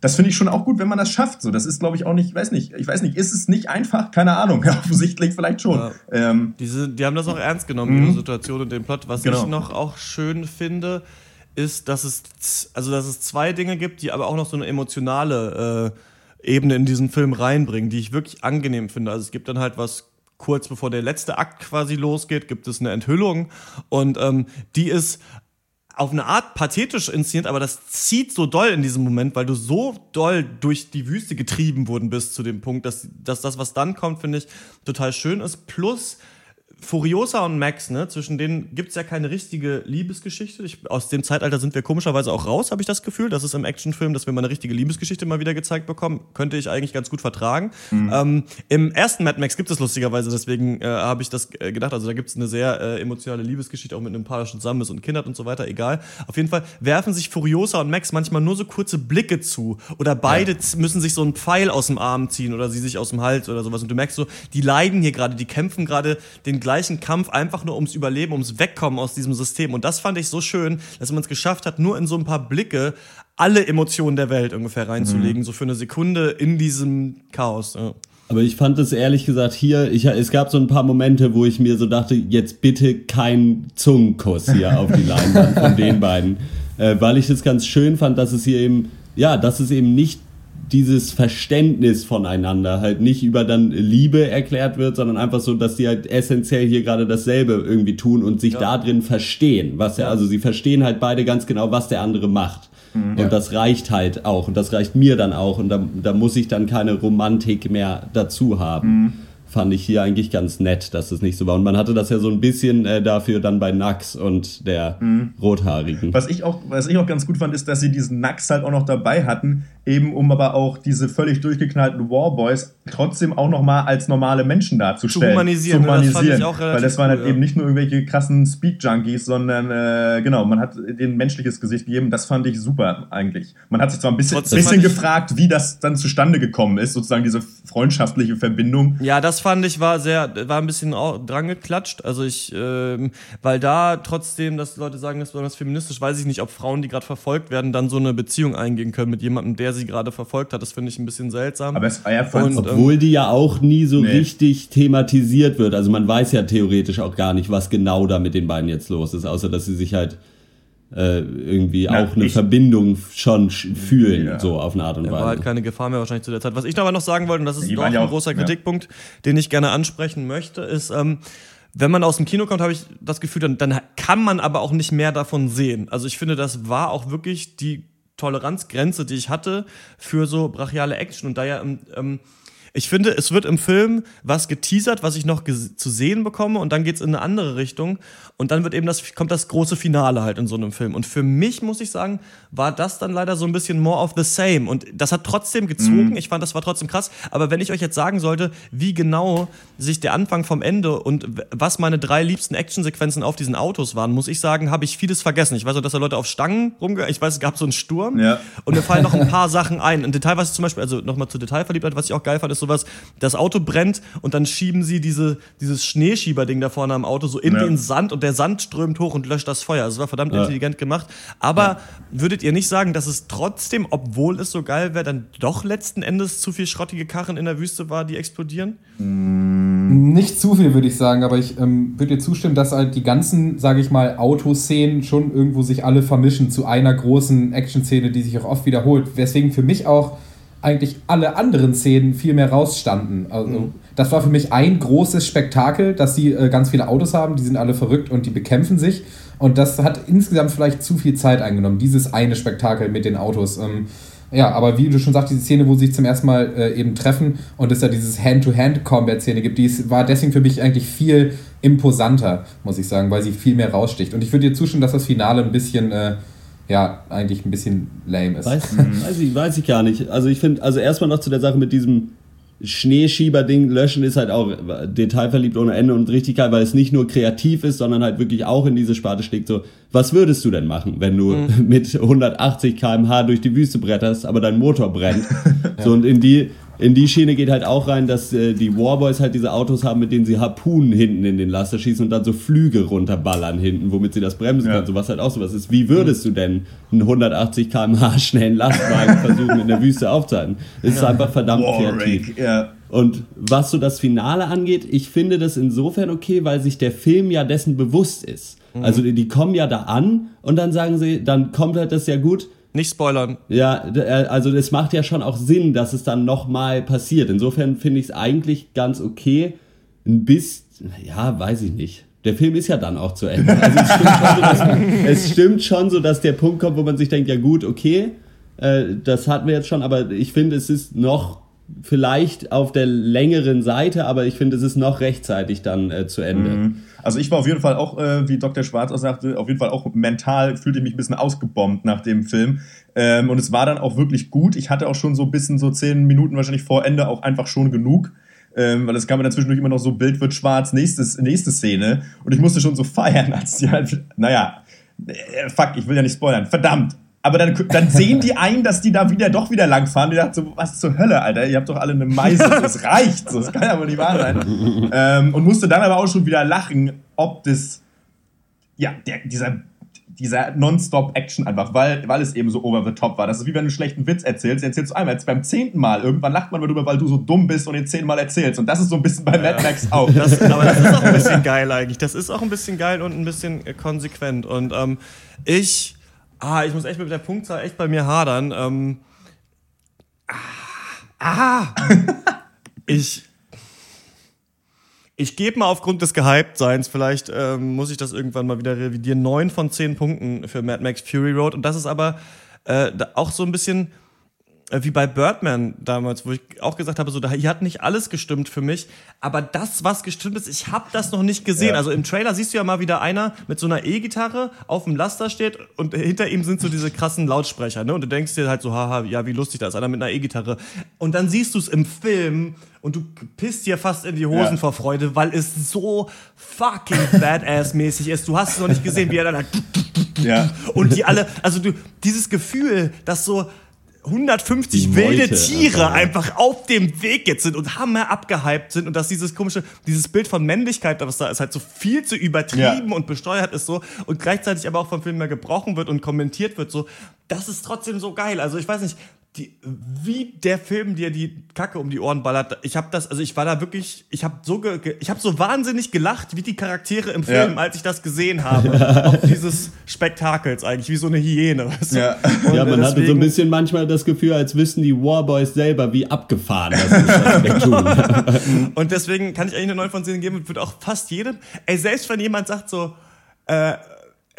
das finde ich schon auch gut, wenn man das schafft. So, das ist, glaube ich, auch nicht, weiß nicht, ich weiß nicht, ist es nicht einfach? Keine Ahnung. Offensichtlich vielleicht schon. Ja. Ähm, Diese, die haben das auch ernst genommen, ihre mhm. Situation und den Plot. Was genau. ich noch auch schön finde, ist, dass es, also, dass es zwei Dinge gibt, die aber auch noch so eine emotionale äh, Ebene in diesen Film reinbringen, die ich wirklich angenehm finde. Also es gibt dann halt was kurz bevor der letzte Akt quasi losgeht, gibt es eine Enthüllung und ähm, die ist auf eine Art pathetisch inszeniert, aber das zieht so doll in diesem Moment, weil du so doll durch die Wüste getrieben worden bist zu dem Punkt, dass, dass das, was dann kommt, finde ich, total schön ist. Plus, Furiosa und Max, ne, zwischen denen gibt's ja keine richtige Liebesgeschichte. Ich, aus dem Zeitalter sind wir komischerweise auch raus, habe ich das Gefühl. Das ist im Actionfilm, dass wir mal eine richtige Liebesgeschichte mal wieder gezeigt bekommen. Könnte ich eigentlich ganz gut vertragen. Mhm. Ähm, Im ersten Mad Max gibt es lustigerweise, deswegen äh, habe ich das äh, gedacht. Also da gibt's eine sehr äh, emotionale Liebesgeschichte, auch mit einem Paar, das zusammen ist und Kindern und so weiter, egal. Auf jeden Fall werfen sich Furiosa und Max manchmal nur so kurze Blicke zu. Oder beide ja. müssen sich so einen Pfeil aus dem Arm ziehen oder sie sich aus dem Hals oder sowas. Und du merkst so, die leiden hier gerade, die kämpfen gerade den gleichen Kampf einfach nur ums Überleben, ums Wegkommen aus diesem System. Und das fand ich so schön, dass man es geschafft hat, nur in so ein paar Blicke alle Emotionen der Welt ungefähr reinzulegen, mhm. so für eine Sekunde in diesem Chaos. Ja. Aber ich fand es ehrlich gesagt hier, ich, es gab so ein paar Momente, wo ich mir so dachte, jetzt bitte kein Zungenkuss hier auf die Leinwand von den beiden. Äh, weil ich das ganz schön fand, dass es hier eben, ja, dass es eben nicht dieses Verständnis voneinander halt nicht über dann Liebe erklärt wird, sondern einfach so, dass die halt essentiell hier gerade dasselbe irgendwie tun und sich ja. da drin verstehen. Was ja, also sie verstehen halt beide ganz genau, was der andere macht. Mhm, und ja. das reicht halt auch und das reicht mir dann auch und da, da muss ich dann keine Romantik mehr dazu haben. Mhm fand ich hier eigentlich ganz nett, dass es nicht so war. Und man hatte das ja so ein bisschen äh, dafür dann bei Nax und der mhm. Rothaarigen. Was ich, auch, was ich auch ganz gut fand, ist, dass sie diesen Nax halt auch noch dabei hatten, eben um aber auch diese völlig durchgeknallten Warboys trotzdem auch noch mal als normale Menschen darzustellen. Zu humanisieren. Zu humanisieren. Das weil das waren halt cool, eben nicht nur irgendwelche krassen Speed-Junkies, sondern äh, genau, man hat denen menschliches Gesicht gegeben. Das fand ich super eigentlich. Man hat sich zwar ein bisschen, bisschen gefragt, wie das dann zustande gekommen ist, sozusagen diese freundschaftliche Verbindung. Ja, das fand ich war sehr, war ein bisschen dran geklatscht. Also ich, ähm, weil da trotzdem, dass Leute sagen, das ist besonders feministisch, weiß ich nicht, ob Frauen, die gerade verfolgt werden, dann so eine Beziehung eingehen können mit jemandem, der sie gerade verfolgt hat. Das finde ich ein bisschen seltsam. Aber es war ja von, Und, obwohl die ja auch nie so nee. richtig thematisiert wird. Also man weiß ja theoretisch auch gar nicht, was genau da mit den beiden jetzt los ist, außer dass sie sich halt äh, irgendwie Na, auch eine Verbindung schon fühlen, ja. so auf eine Art und Weise. War halt keine Gefahr mehr wahrscheinlich zu der Zeit. Was ich aber noch sagen wollte, und das ist doch ein großer Kritikpunkt, ja. den ich gerne ansprechen möchte, ist, ähm, wenn man aus dem Kino kommt, habe ich das Gefühl, dann, dann kann man aber auch nicht mehr davon sehen. Also ich finde, das war auch wirklich die Toleranzgrenze, die ich hatte für so brachiale Action. Und da ja ähm, ich finde, es wird im Film was geteasert, was ich noch zu sehen bekomme und dann geht's in eine andere Richtung und dann wird eben das, kommt das große Finale halt in so einem Film. Und für mich, muss ich sagen, war das dann leider so ein bisschen more of the same. Und das hat trotzdem gezogen. Mhm. Ich fand, das war trotzdem krass. Aber wenn ich euch jetzt sagen sollte, wie genau sich der Anfang vom Ende und was meine drei liebsten Actionsequenzen auf diesen Autos waren, muss ich sagen, habe ich vieles vergessen. Ich weiß auch, dass da Leute auf Stangen rumge... Ich weiß, es gab so einen Sturm. Ja. Und mir fallen noch ein paar Sachen ein. Ein Detail, was ich zum Beispiel, also nochmal zu Detailverliebtheit, was ich auch geil fand, ist sowas, das Auto brennt und dann schieben sie diese, dieses Schneeschieberding da vorne am Auto so in ja. den Sand und der Sand strömt hoch und löscht das Feuer. Also es war verdammt ja. intelligent gemacht. Aber ja. würdet ihr nicht sagen, dass es trotzdem, obwohl es so geil wäre, dann doch letzten Endes zu viel schrottige Karren in der Wüste war, die explodieren? Nicht zu viel, würde ich sagen, aber ich ähm, würde dir zustimmen, dass halt die ganzen, sage ich mal, Autoszenen schon irgendwo sich alle vermischen zu einer großen Action-Szene, die sich auch oft wiederholt. Weswegen für mich auch eigentlich alle anderen Szenen viel mehr rausstanden. Also, mhm. das war für mich ein großes Spektakel, dass sie äh, ganz viele Autos haben, die sind alle verrückt und die bekämpfen sich. Und das hat insgesamt vielleicht zu viel Zeit eingenommen, dieses eine Spektakel mit den Autos. Ähm, ja, aber wie du schon sagst, diese Szene, wo sie sich zum ersten Mal äh, eben treffen und es da dieses Hand-to-Hand-Combat-Szene gibt, die ist, war deswegen für mich eigentlich viel imposanter, muss ich sagen, weil sie viel mehr raussticht. Und ich würde dir zustimmen, dass das Finale ein bisschen, äh, ja, eigentlich ein bisschen lame ist. Weiß, weiß, ich, weiß ich gar nicht. Also ich finde, also erstmal noch zu der Sache mit diesem Schneeschieber-Ding löschen ist halt auch detailverliebt ohne Ende und richtig geil, weil es nicht nur kreativ ist, sondern halt wirklich auch in diese Sparte schlägt. So, was würdest du denn machen, wenn du mhm. mit 180 km/h durch die Wüste bretterst, aber dein Motor brennt? ja. So, und in die, in die Schiene geht halt auch rein, dass äh, die Warboys halt diese Autos haben, mit denen sie Harpunen hinten in den Laster schießen und dann so Flüge runterballern hinten, womit sie das bremsen ja. können. So was halt auch so was ist. Wie würdest du denn einen 180 km/h schnellen Lastwagen versuchen in der Wüste aufzuhalten? Es ist einfach verdammt Warwick, kreativ. Ja. Und was so das Finale angeht, ich finde das insofern okay, weil sich der Film ja dessen bewusst ist. Mhm. Also die, die kommen ja da an und dann sagen sie, dann kommt halt das ja gut nicht spoilern. Ja, äh, also es macht ja schon auch Sinn, dass es dann nochmal passiert. Insofern finde ich es eigentlich ganz okay. Ein bisschen, ja, weiß ich nicht. Der Film ist ja dann auch zu Ende. Also es stimmt, schon so, dass, es stimmt schon so, dass der Punkt kommt, wo man sich denkt, ja gut, okay, äh, das hatten wir jetzt schon, aber ich finde, es ist noch vielleicht auf der längeren Seite, aber ich finde, es ist noch rechtzeitig dann äh, zu Ende. Mhm. Also ich war auf jeden Fall auch, äh, wie Dr. Schwarz auch sagte, auf jeden Fall auch mental fühlte ich mich ein bisschen ausgebombt nach dem Film. Ähm, und es war dann auch wirklich gut. Ich hatte auch schon so ein bisschen so zehn Minuten wahrscheinlich vor Ende auch einfach schon genug. Ähm, weil es kam mir dann zwischendurch immer noch so, Bild wird schwarz, nächstes, nächste Szene. Und ich musste schon so feiern, als die halt, naja, äh, fuck, ich will ja nicht spoilern, verdammt. Aber dann, dann sehen die ein, dass die da wieder doch wieder langfahren. Die dachten so, was zur Hölle, Alter? Ihr habt doch alle eine Meise, das reicht. So, das kann ja wohl nicht wahr sein. ähm, und musste dann aber auch schon wieder lachen, ob das, ja, der, dieser, dieser Non-Stop-Action einfach, weil, weil es eben so over the top war. Das ist wie wenn du einen schlechten Witz erzählst. Erzählst du einmal, jetzt beim zehnten Mal. Irgendwann lacht man darüber, weil du so dumm bist und den zehnten erzählst. Und das ist so ein bisschen bei ja. Mad Max auch. Das, aber das ist auch ein bisschen geil eigentlich. Das ist auch ein bisschen geil und ein bisschen konsequent. Und ähm, ich Ah, ich muss echt mit der Punktzahl echt bei mir hadern. Ähm, ah, ah ich ich gebe mal aufgrund des Gehyptseins, vielleicht ähm, muss ich das irgendwann mal wieder revidieren, neun von zehn Punkten für Mad Max Fury Road. Und das ist aber äh, auch so ein bisschen wie bei Birdman damals, wo ich auch gesagt habe, so, da, hier hat nicht alles gestimmt für mich, aber das, was gestimmt ist, ich habe das noch nicht gesehen. Ja. Also im Trailer siehst du ja mal wieder einer mit so einer E-Gitarre auf dem Laster steht und hinter ihm sind so diese krassen Lautsprecher, ne? Und du denkst dir halt so, haha, ja, wie lustig da ist, einer mit einer E-Gitarre. Und dann siehst du es im Film und du pisst dir fast in die Hosen ja. vor Freude, weil es so fucking badass-mäßig ist. Du hast es noch nicht gesehen, wie er dann ja. und die alle, also du, dieses Gefühl, dass so 150 die wilde Meute, Tiere also. einfach auf dem Weg jetzt sind und hammer abgehypt sind und dass dieses komische, dieses Bild von Männlichkeit, was da ist, halt so viel zu übertrieben ja. und besteuert ist so und gleichzeitig aber auch vom Film mehr gebrochen wird und kommentiert wird so, das ist trotzdem so geil. Also ich weiß nicht, die, wie der Film dir die Kacke um die Ohren ballert. Ich habe das, also ich war da wirklich, ich habe so, ge, ich habe so wahnsinnig gelacht, wie die Charaktere im Film, ja. als ich das gesehen habe. Auf dieses Spektakels eigentlich, wie so eine Hyäne. Weißt du? Ja, ja man deswegen, hatte so ein bisschen manchmal das Gefühl, als wüssten die Warboys selber, wie abgefahren das ist, tun. Und deswegen kann ich eigentlich eine 9 von 10 geben und würde auch fast jedem, ey, selbst wenn jemand sagt so, äh,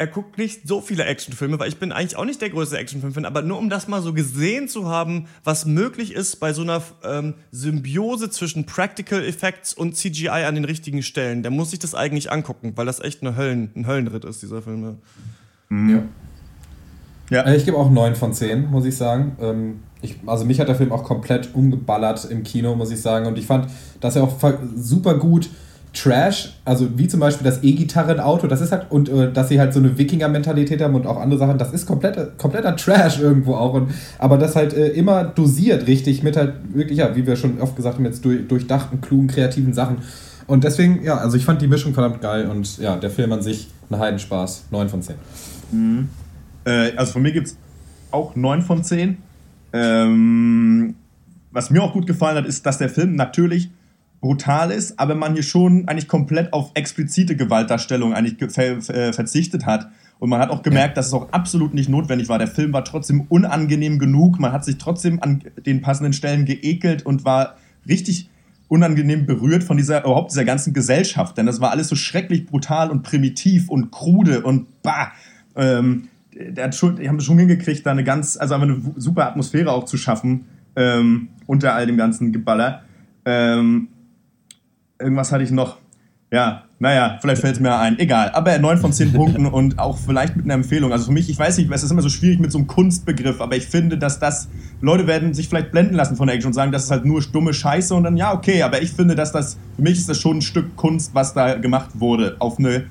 er guckt nicht so viele Actionfilme, weil ich bin eigentlich auch nicht der größte Actionfilm-Fan, aber nur um das mal so gesehen zu haben, was möglich ist bei so einer ähm, Symbiose zwischen Practical Effects und CGI an den richtigen Stellen, der muss sich das eigentlich angucken, weil das echt eine Höllen, ein Höllenritt ist, dieser Film. Ja. Mhm. ja. Äh, ich gebe auch 9 von 10, muss ich sagen. Ähm, ich, also mich hat der Film auch komplett umgeballert im Kino, muss ich sagen. Und ich fand, dass er auch super gut Trash, also wie zum Beispiel das E-Gitarren-Auto, das ist halt, und äh, dass sie halt so eine Wikinger-Mentalität haben und auch andere Sachen, das ist komplett, kompletter Trash irgendwo auch. Und, aber das halt äh, immer dosiert richtig mit halt wirklich, ja, wie wir schon oft gesagt haben, jetzt durch, durchdachten, klugen, kreativen Sachen. Und deswegen, ja, also ich fand die Mischung verdammt geil und ja, der Film an sich ein Heidenspaß. 9 von 10. Mhm. Äh, also von mir gibt es auch 9 von 10. Ähm, was mir auch gut gefallen hat, ist, dass der Film natürlich brutal ist, aber man hier schon eigentlich komplett auf explizite Gewaltdarstellung eigentlich ver äh, verzichtet hat. Und man hat auch gemerkt, ja. dass es auch absolut nicht notwendig war. Der Film war trotzdem unangenehm genug. Man hat sich trotzdem an den passenden Stellen geekelt und war richtig unangenehm berührt von dieser, überhaupt dieser ganzen Gesellschaft. Denn das war alles so schrecklich brutal und primitiv und krude und bah. Ähm, der hat schon, die haben es schon hingekriegt, da eine ganz, also einfach eine super Atmosphäre auch zu schaffen ähm, unter all dem ganzen Geballer. Ähm, irgendwas hatte ich noch. Ja, naja, vielleicht fällt es mir ein. Egal. Aber 9 von 10 Punkten und auch vielleicht mit einer Empfehlung. Also für mich, ich weiß nicht, es ist immer so schwierig mit so einem Kunstbegriff, aber ich finde, dass das, Leute werden sich vielleicht blenden lassen von der Action und sagen, das ist halt nur stumme Scheiße und dann, ja, okay, aber ich finde, dass das, für mich ist das schon ein Stück Kunst, was da gemacht wurde, auf eine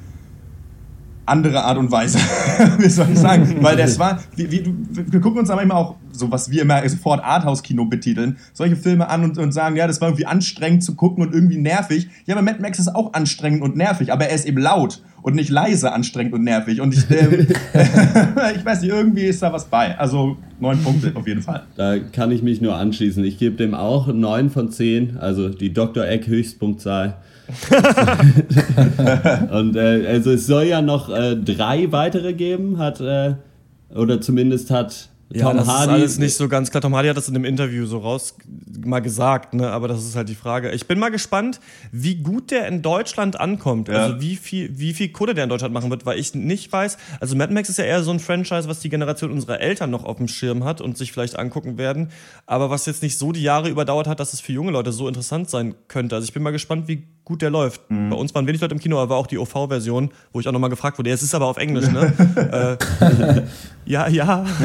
andere Art und Weise. wie soll ich sagen? Weil das war, wie, wie, wir gucken uns aber immer auch, so was wir immer sofort Arthouse-Kino betiteln, solche Filme an und, und sagen, ja, das war irgendwie anstrengend zu gucken und irgendwie nervig. Ja, aber Mad Max ist auch anstrengend und nervig, aber er ist eben laut und nicht leise anstrengend und nervig. Und ich, ähm, ich weiß nicht, irgendwie ist da was bei. Also neun Punkte auf jeden Fall. Da kann ich mich nur anschließen. Ich gebe dem auch neun von zehn, also die Dr. Eck Höchstpunktzahl. und äh, also es soll ja noch äh, drei weitere geben, hat äh, oder zumindest hat ja, Tom das Hardy. ist alles nicht so ganz klar. Tom Hardy hat das in einem Interview so raus mal gesagt, ne? aber das ist halt die Frage. Ich bin mal gespannt, wie gut der in Deutschland ankommt. Ja. Also wie viel, wie viel Kohle der in Deutschland machen wird, weil ich nicht weiß. Also Mad Max ist ja eher so ein Franchise, was die Generation unserer Eltern noch auf dem Schirm hat und sich vielleicht angucken werden. Aber was jetzt nicht so die Jahre überdauert hat, dass es für junge Leute so interessant sein könnte. Also ich bin mal gespannt, wie gut der läuft. Mhm. Bei uns waren wenig Leute im Kino, aber auch die OV-Version, wo ich auch nochmal gefragt wurde. Ja, es ist aber auf Englisch, ne? äh, ja, ja.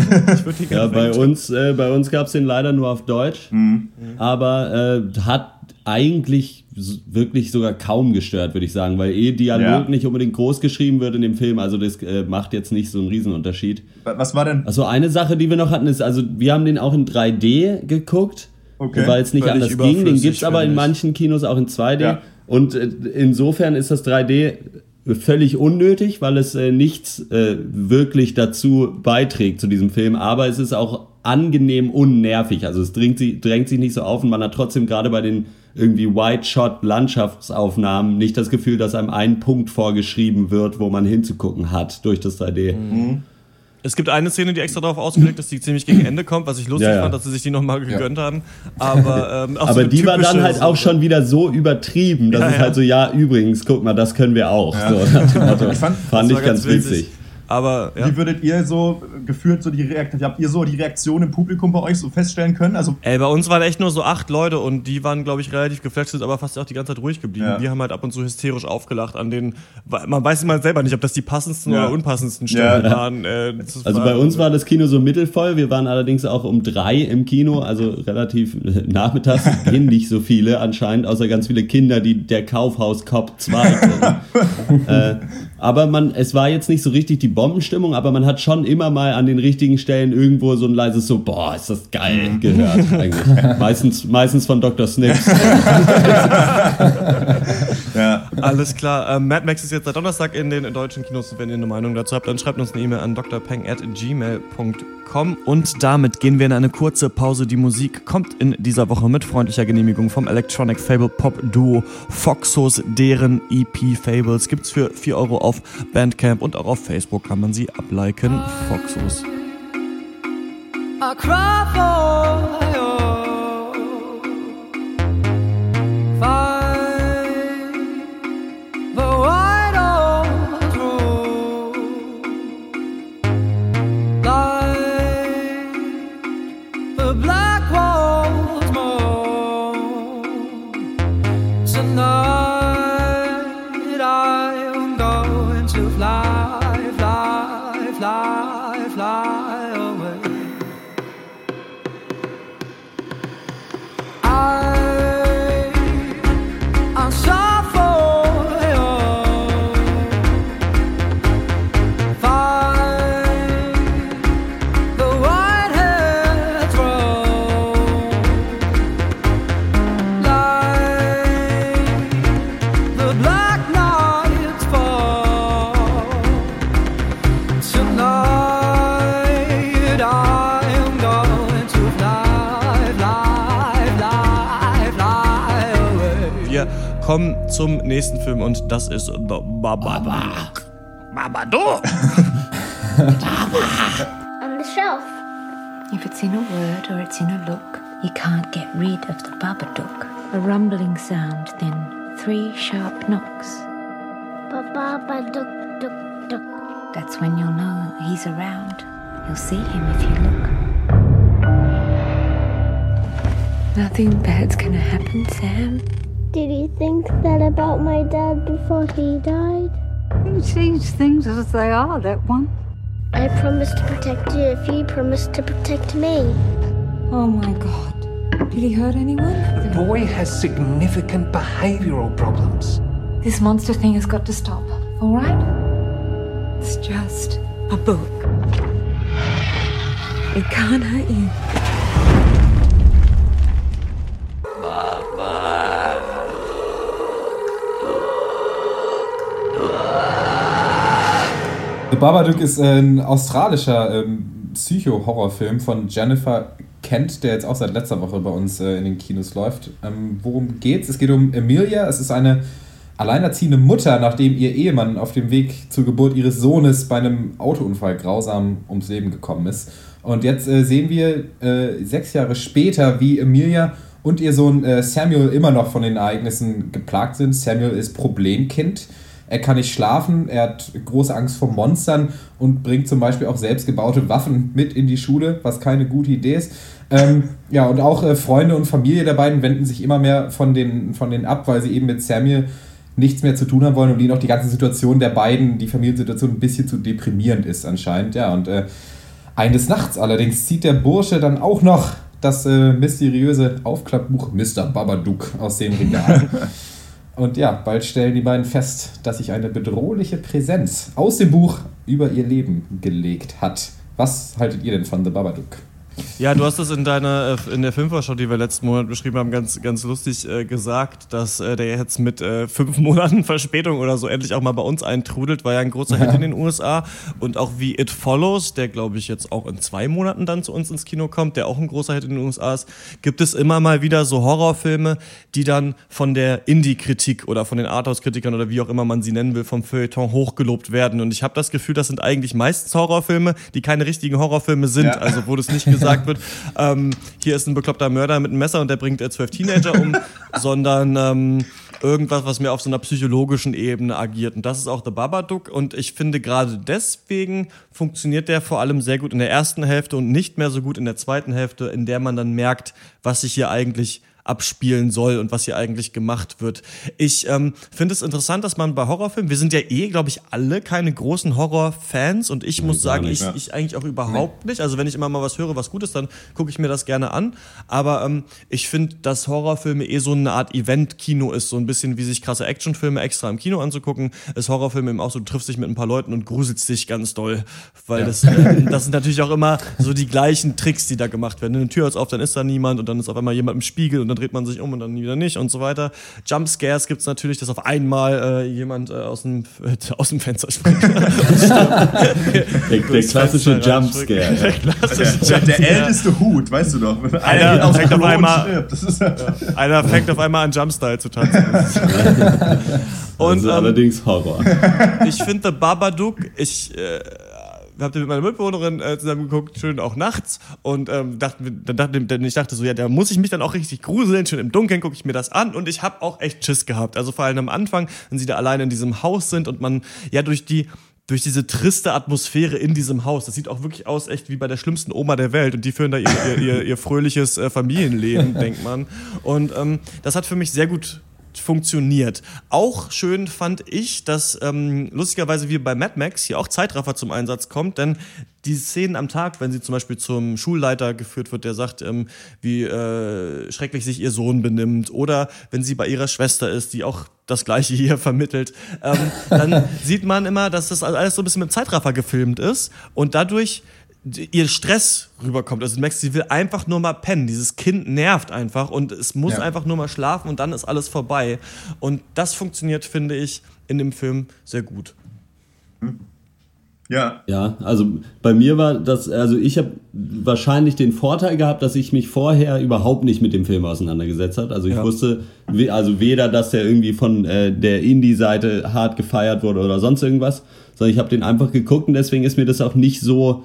Ich ja, bei uns, äh, bei uns gab es den leider nur auf Deutsch, mhm. aber äh, hat eigentlich wirklich sogar kaum gestört, würde ich sagen, weil eh Dialog ja. nicht unbedingt groß geschrieben wird in dem Film, also das äh, macht jetzt nicht so einen Riesenunterschied. Was war denn? Also eine Sache, die wir noch hatten, ist, also wir haben den auch in 3D geguckt, okay. weil es nicht anders ging. Den gibt es aber in manchen Kinos auch in 2D. Ja. Und äh, insofern ist das 3D völlig unnötig, weil es äh, nichts äh, wirklich dazu beiträgt zu diesem Film, aber es ist auch angenehm unnervig. Also es drängt, drängt sich nicht so auf und man hat trotzdem gerade bei den irgendwie White-Shot-Landschaftsaufnahmen nicht das Gefühl, dass einem ein Punkt vorgeschrieben wird, wo man hinzugucken hat durch das 3D. Mhm. Es gibt eine Szene, die extra darauf ausgelegt ist, die ziemlich gegen Ende kommt, was ich lustig ja, ja. fand, dass sie sich die nochmal gegönnt haben. Aber, ähm, Aber so die war dann halt auch schon wieder so übertrieben, dass es halt so, ja, übrigens, guck mal, das können wir auch. So, ich fand, fand ich ganz witzig. witzig. Aber ja. wie würdet ihr so gefühlt so die Reaktion, habt ihr so die Reaktion im Publikum bei euch so feststellen können? Also Ey, bei uns waren echt nur so acht Leute und die waren, glaube ich, relativ geflasht, sind aber fast auch die ganze Zeit ruhig geblieben. Ja. Die haben halt ab und zu hysterisch aufgelacht an den, man weiß immer selber nicht, ob das die passendsten ja. oder unpassendsten Stellen ja. waren. Äh, also bei uns war das Kino so mittelvoll, wir waren allerdings auch um drei im Kino, also relativ nachmittags gehen nicht so viele anscheinend, außer ganz viele Kinder, die der Kaufhaus Cop 2 äh, aber man, es war jetzt nicht so richtig die Bombenstimmung, aber man hat schon immer mal an den richtigen Stellen irgendwo so ein leises so, boah, ist das geil mhm. gehört eigentlich. meistens, meistens von Dr. Snips. Alles klar. Ähm, Mad Max ist jetzt seit Donnerstag in den deutschen Kinos. Wenn ihr eine Meinung dazu habt, dann schreibt uns eine E-Mail an drpeng.gmail.com. Und damit gehen wir in eine kurze Pause. Die Musik kommt in dieser Woche mit freundlicher Genehmigung vom Electronic Fable Pop Duo Foxos. Deren EP Fables gibt's für 4 Euro auf Bandcamp und auch auf Facebook kann man sie abliken. Foxos. I cry for zum nächsten Film und das ist The Babadook. Babadook! On the shelf. If it's in a word or it's in a look, you can't get rid of the Babadook. A rumbling sound, then three sharp knocks. Babadook, dook, dook. That's when you'll know he's around. You'll see him if you look. Nothing bad's gonna happen, Sam. Did you think that about my dad before he died? He sees things as they are, that one. I promised to protect you if you promised to protect me. Oh my god. Did he hurt anyone? The boy has significant behavioral problems. This monster thing has got to stop, alright? It's just a book. It can't hurt you. The Babadook ist ein australischer ähm, Psycho-Horrorfilm von Jennifer Kent, der jetzt auch seit letzter Woche bei uns äh, in den Kinos läuft. Ähm, worum geht's? Es geht um Emilia. Es ist eine alleinerziehende Mutter, nachdem ihr Ehemann auf dem Weg zur Geburt ihres Sohnes bei einem Autounfall grausam ums Leben gekommen ist. Und jetzt äh, sehen wir äh, sechs Jahre später, wie Emilia und ihr Sohn äh, Samuel immer noch von den Ereignissen geplagt sind. Samuel ist Problemkind er kann nicht schlafen, er hat große Angst vor Monstern und bringt zum Beispiel auch selbstgebaute Waffen mit in die Schule, was keine gute Idee ist. Ähm, ja, und auch äh, Freunde und Familie der beiden wenden sich immer mehr von denen, von denen ab, weil sie eben mit Samuel nichts mehr zu tun haben wollen und ihnen auch die ganze Situation der beiden, die Familiensituation ein bisschen zu deprimierend ist anscheinend. Ja, und äh, eines Nachts allerdings zieht der Bursche dann auch noch das äh, mysteriöse Aufklappbuch Mr. Babadook aus dem Regal. Und ja, bald stellen die beiden fest, dass sich eine bedrohliche Präsenz aus dem Buch über ihr Leben gelegt hat. Was haltet ihr denn von The Babadook? Ja, du hast es in deiner äh, in der Filmvorschau, die wir letzten Monat beschrieben haben, ganz ganz lustig äh, gesagt, dass äh, der jetzt mit äh, fünf Monaten Verspätung oder so endlich auch mal bei uns eintrudelt, war ja ein großer Hit in den USA und auch wie It Follows, der glaube ich jetzt auch in zwei Monaten dann zu uns ins Kino kommt, der auch ein großer Hit in den USA ist, gibt es immer mal wieder so Horrorfilme, die dann von der Indie-Kritik oder von den Arthouse-Kritikern oder wie auch immer man sie nennen will vom Feuilleton hochgelobt werden? Und ich habe das Gefühl, das sind eigentlich meistens Horrorfilme, die keine richtigen Horrorfilme sind, ja. also wurde es nicht gesagt gesagt wird, ähm, hier ist ein bekloppter Mörder mit einem Messer und der bringt zwölf Teenager um, sondern ähm, irgendwas, was mehr auf so einer psychologischen Ebene agiert. Und das ist auch The Babadook. Und ich finde, gerade deswegen funktioniert der vor allem sehr gut in der ersten Hälfte und nicht mehr so gut in der zweiten Hälfte, in der man dann merkt, was sich hier eigentlich abspielen soll und was hier eigentlich gemacht wird. Ich ähm, finde es interessant, dass man bei Horrorfilmen, wir sind ja eh, glaube ich, alle keine großen Horrorfans und ich nee, muss sagen, nicht, ich, ich eigentlich auch überhaupt nee. nicht. Also wenn ich immer mal was höre, was gut ist, dann gucke ich mir das gerne an. Aber ähm, ich finde, dass Horrorfilme eh so eine Art Event-Kino ist, so ein bisschen wie sich krasse Actionfilme extra im Kino anzugucken, ist Horrorfilme eben auch so, du triffst dich mit ein paar Leuten und gruselst dich ganz doll. Weil ja. das, äh, das sind natürlich auch immer so die gleichen Tricks, die da gemacht werden. Eine Tür ist auf, dann ist da niemand und dann ist auf einmal jemand im Spiegel und dann dreht man sich um und dann wieder nicht und so weiter. Jumpscares gibt es natürlich, dass auf einmal äh, jemand äh, aus, dem, äh, aus dem Fenster springt. der, der klassische Jumpscare. Der, klassische der, der, älteste Hut, weißt du doch. Einer fängt, auf einmal, ja, einer fängt auf einmal an Jumpstyle zu tanzen. und, also ähm, allerdings Horror. Ich finde The Babadook, ich hab mit meiner Mitbewohnerin äh, zusammen geguckt, schön auch nachts. Und ähm, dachte, dann dachte, dann ich dachte so, ja, da muss ich mich dann auch richtig gruseln. Schön im Dunkeln gucke ich mir das an. Und ich habe auch echt Schiss gehabt. Also vor allem am Anfang, wenn sie da alleine in diesem Haus sind und man ja durch die durch diese triste Atmosphäre in diesem Haus. Das sieht auch wirklich aus, echt wie bei der schlimmsten Oma der Welt. Und die führen da ihr, ihr, ihr, ihr fröhliches äh, Familienleben, denkt man. Und ähm, das hat für mich sehr gut funktioniert. Auch schön fand ich, dass ähm, lustigerweise wie bei Mad Max hier auch Zeitraffer zum Einsatz kommt, denn die Szenen am Tag, wenn sie zum Beispiel zum Schulleiter geführt wird, der sagt, ähm, wie äh, schrecklich sich ihr Sohn benimmt, oder wenn sie bei ihrer Schwester ist, die auch das Gleiche hier vermittelt, ähm, dann sieht man immer, dass das alles so ein bisschen mit Zeitraffer gefilmt ist und dadurch ihr Stress rüberkommt. Also du merkst, sie will einfach nur mal pennen. Dieses Kind nervt einfach und es muss ja. einfach nur mal schlafen und dann ist alles vorbei. Und das funktioniert, finde ich, in dem Film sehr gut. Ja. Ja, also bei mir war das, also ich habe wahrscheinlich den Vorteil gehabt, dass ich mich vorher überhaupt nicht mit dem Film auseinandergesetzt habe. Also ich ja. wusste, also weder, dass der irgendwie von äh, der Indie-Seite hart gefeiert wurde oder sonst irgendwas, sondern ich habe den einfach geguckt und deswegen ist mir das auch nicht so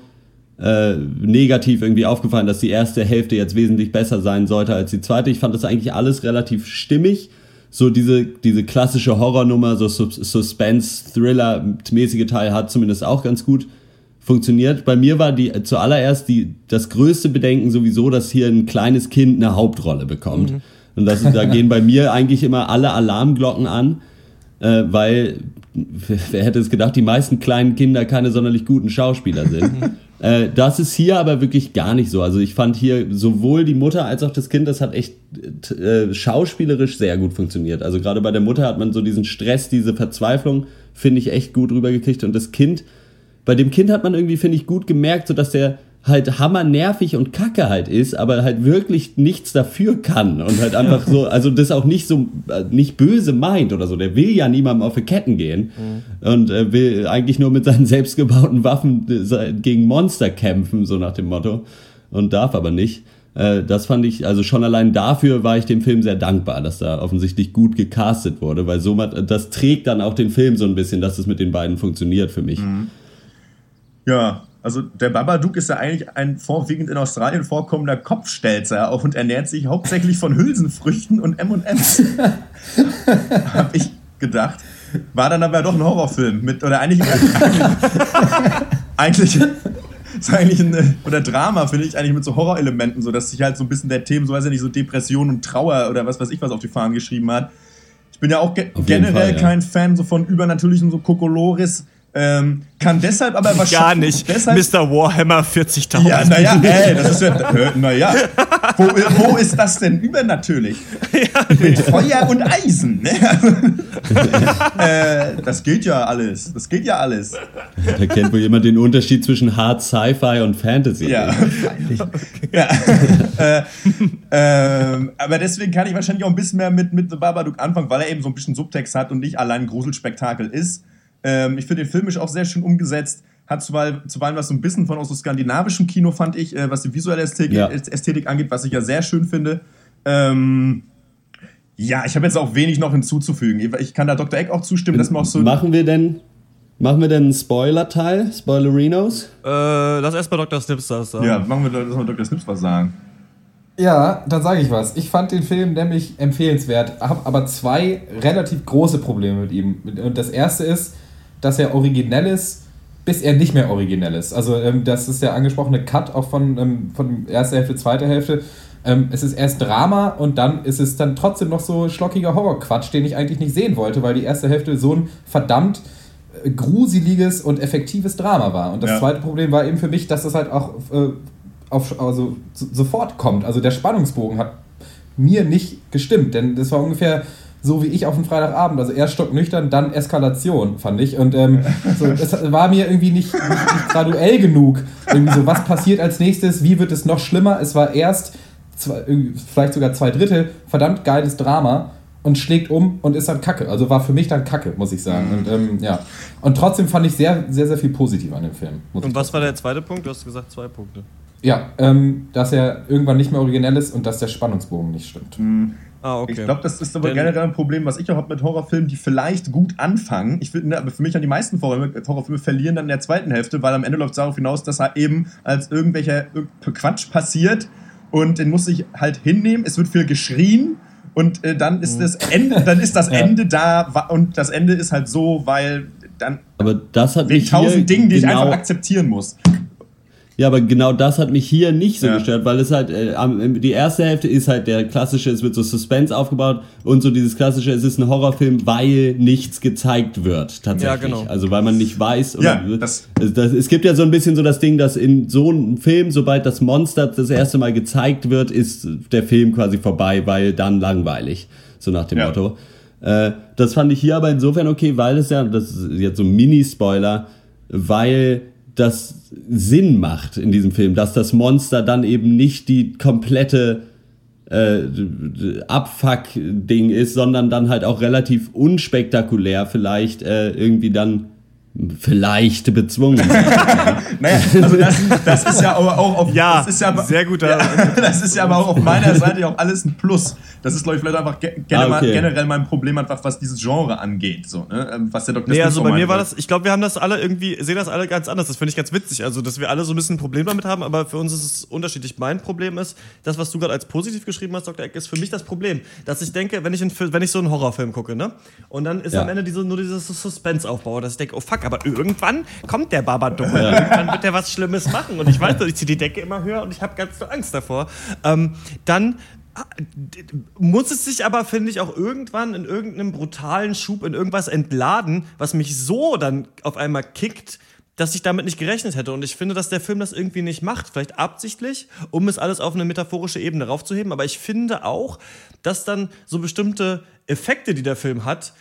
äh, negativ irgendwie aufgefallen, dass die erste Hälfte jetzt wesentlich besser sein sollte als die zweite. Ich fand das eigentlich alles relativ stimmig so diese, diese klassische Horrornummer, so Suspense-Thriller-mäßige Teil hat zumindest auch ganz gut funktioniert. Bei mir war die zuallererst die, das größte Bedenken sowieso, dass hier ein kleines Kind eine Hauptrolle bekommt. Mhm. Und das, da gehen bei mir eigentlich immer alle Alarmglocken an, äh, weil wer hätte es gedacht, die meisten kleinen Kinder keine sonderlich guten Schauspieler sind. Äh, das ist hier aber wirklich gar nicht so. Also ich fand hier sowohl die Mutter als auch das Kind, das hat echt äh, schauspielerisch sehr gut funktioniert. Also gerade bei der Mutter hat man so diesen Stress, diese Verzweiflung, finde ich echt gut rübergekriegt. Und das Kind, bei dem Kind hat man irgendwie, finde ich, gut gemerkt, so dass der halt hammernervig und kacke halt ist, aber halt wirklich nichts dafür kann und halt einfach so, also das auch nicht so, äh, nicht böse meint oder so. Der will ja niemandem auf die Ketten gehen mhm. und äh, will eigentlich nur mit seinen selbstgebauten Waffen äh, gegen Monster kämpfen, so nach dem Motto. Und darf aber nicht. Äh, das fand ich, also schon allein dafür war ich dem Film sehr dankbar, dass da offensichtlich gut gecastet wurde, weil so das trägt dann auch den Film so ein bisschen, dass es mit den beiden funktioniert für mich. Mhm. Ja, also der Babadook ist ja eigentlich ein vorwiegend in Australien vorkommender Kopfstelzer auch und ernährt sich hauptsächlich von Hülsenfrüchten und M&M's. Hab ich gedacht. War dann aber doch ein Horrorfilm mit oder eigentlich eigentlich ist eigentlich ein, oder Drama finde ich eigentlich mit so Horrorelementen, so dass sich halt so ein bisschen der Themen, so weiß ich nicht, so Depression und Trauer oder was weiß ich was auf die Fahnen geschrieben hat. Ich bin ja auch ge generell Fall, ja. kein Fan so von übernatürlichen so Kokolores ähm, kann deshalb aber wahrscheinlich. Gar nicht. Deshalb, Mr. Warhammer 40.000. Ja, naja, ey, das ist ja. Naja. Wo, wo ist das denn übernatürlich? Ja, Mit Feuer und Eisen. Ne? äh, das gilt ja alles. Das gilt ja alles. Da kennt wohl jemand den Unterschied zwischen Hard Sci-Fi und Fantasy. Ja, ja. äh, äh, aber deswegen kann ich wahrscheinlich auch ein bisschen mehr mit, mit The Babadook anfangen, weil er eben so ein bisschen Subtext hat und nicht allein ein Gruselspektakel ist. Ähm, ich finde den filmisch auch sehr schön umgesetzt. Hat zuweilen, zuweilen was so ein bisschen von aus so skandinavischem Kino, fand ich, äh, was die visuelle Ästhetik, ja. Ästhetik, angeht, was ich ja sehr schön finde. Ähm, ja, ich habe jetzt auch wenig noch hinzuzufügen. Ich kann da Dr. Eck auch zustimmen, dass man auch so. Machen wir denn. Machen wir denn einen Spoiler-Teil? Spoilerinos? Äh, lass erst mal Dr. Snips das sagen. Ja, machen wir, lass mal Dr. Snips was sagen. Ja, dann sage ich was. Ich fand den Film nämlich empfehlenswert, habe aber zwei relativ große Probleme mit ihm. Und das erste ist, dass er originell ist, bis er nicht mehr originell ist. Also ähm, das ist der angesprochene Cut auch von, ähm, von erster Hälfte, zweiter Hälfte. Ähm, es ist erst Drama und dann ist es dann trotzdem noch so schlockiger Horrorquatsch, den ich eigentlich nicht sehen wollte, weil die erste Hälfte so ein verdammt äh, gruseliges und effektives Drama war. Und das ja. zweite Problem war eben für mich, dass das halt auch äh, auf, also sofort kommt. Also der Spannungsbogen hat mir nicht gestimmt, denn das war ungefähr so wie ich auf dem Freitagabend. Also erst stocknüchtern, dann Eskalation, fand ich. Und ähm, so, es war mir irgendwie nicht, nicht, nicht, graduell genug. Irgendwie so, was passiert als nächstes? Wie wird es noch schlimmer? Es war erst, zwei, vielleicht sogar zwei Drittel, verdammt geiles Drama und schlägt um und ist dann Kacke. Also war für mich dann Kacke, muss ich sagen. Und, ähm, ja. und trotzdem fand ich sehr, sehr, sehr viel positiv an dem Film. Und was war der zweite Punkt? Du hast gesagt zwei Punkte. Ja, ähm, dass er irgendwann nicht mehr originell ist und dass der Spannungsbogen nicht stimmt. Mhm. Ah, okay. Ich glaube, das ist aber Denn generell ein Problem, was ich auch habe mit Horrorfilmen, die vielleicht gut anfangen. Ich finde, aber für mich an die meisten Horrorfilme verlieren dann in der zweiten Hälfte, weil am Ende läuft es darauf hinaus, dass er eben als irgendwelcher Quatsch passiert und den muss ich halt hinnehmen. Es wird viel geschrien und äh, dann ist mhm. das Ende, dann ist das ja. Ende da und das Ende ist halt so, weil dann aber das hat wegen tausend Dingen, die genau ich einfach akzeptieren muss. Ja, aber genau das hat mich hier nicht so ja. gestört, weil es halt, äh, die erste Hälfte ist halt der klassische, es wird so Suspense aufgebaut und so dieses klassische, es ist ein Horrorfilm, weil nichts gezeigt wird, tatsächlich. Ja, genau. Also weil man nicht weiß. Oder, ja, das, das, es gibt ja so ein bisschen so das Ding, dass in so einem Film, sobald das Monster das erste Mal gezeigt wird, ist der Film quasi vorbei, weil dann langweilig. So nach dem ja. Motto. Äh, das fand ich hier aber insofern okay, weil es ja, das ist jetzt so ein Mini-Spoiler, weil das Sinn macht in diesem Film, dass das Monster dann eben nicht die komplette äh, Abfuck-Ding ist, sondern dann halt auch relativ unspektakulär vielleicht äh, irgendwie dann vielleicht bezwungen. naja, also das, das, ist ja aber auch auf, ja, das ist ja, sehr guter. Ja, das ist ja aber auch auf meiner Seite auch alles ein Plus. Das ist, glaube ich, vielleicht einfach generell, ah, okay. generell mein Problem einfach, was dieses Genre angeht. So, ne? Ähm, was der Dr. Nee, also bei mir war das, ich glaube, wir haben das alle irgendwie, sehen das alle ganz anders. Das finde ich ganz witzig. Also, dass wir alle so ein bisschen ein Problem damit haben, aber für uns ist es unterschiedlich. Mein Problem ist, das, was du gerade als positiv geschrieben hast, Dr. Eck, ist für mich das Problem. Dass ich denke, wenn ich, in, wenn ich so einen Horrorfilm gucke, ne? Und dann ist ja. am Ende diese, nur dieses Suspense-Aufbau, dass ich denke, oh fuck, aber irgendwann kommt der Babadook. Ja. Irgendwann wird der was Schlimmes machen. Und ich weiß, ich ziehe die Decke immer höher und ich habe ganz so Angst davor. Ähm, dann ah, muss es sich aber, finde ich, auch irgendwann in irgendeinem brutalen Schub in irgendwas entladen, was mich so dann auf einmal kickt, dass ich damit nicht gerechnet hätte. Und ich finde, dass der Film das irgendwie nicht macht. Vielleicht absichtlich, um es alles auf eine metaphorische Ebene raufzuheben. Aber ich finde auch, dass dann so bestimmte Effekte, die der Film hat,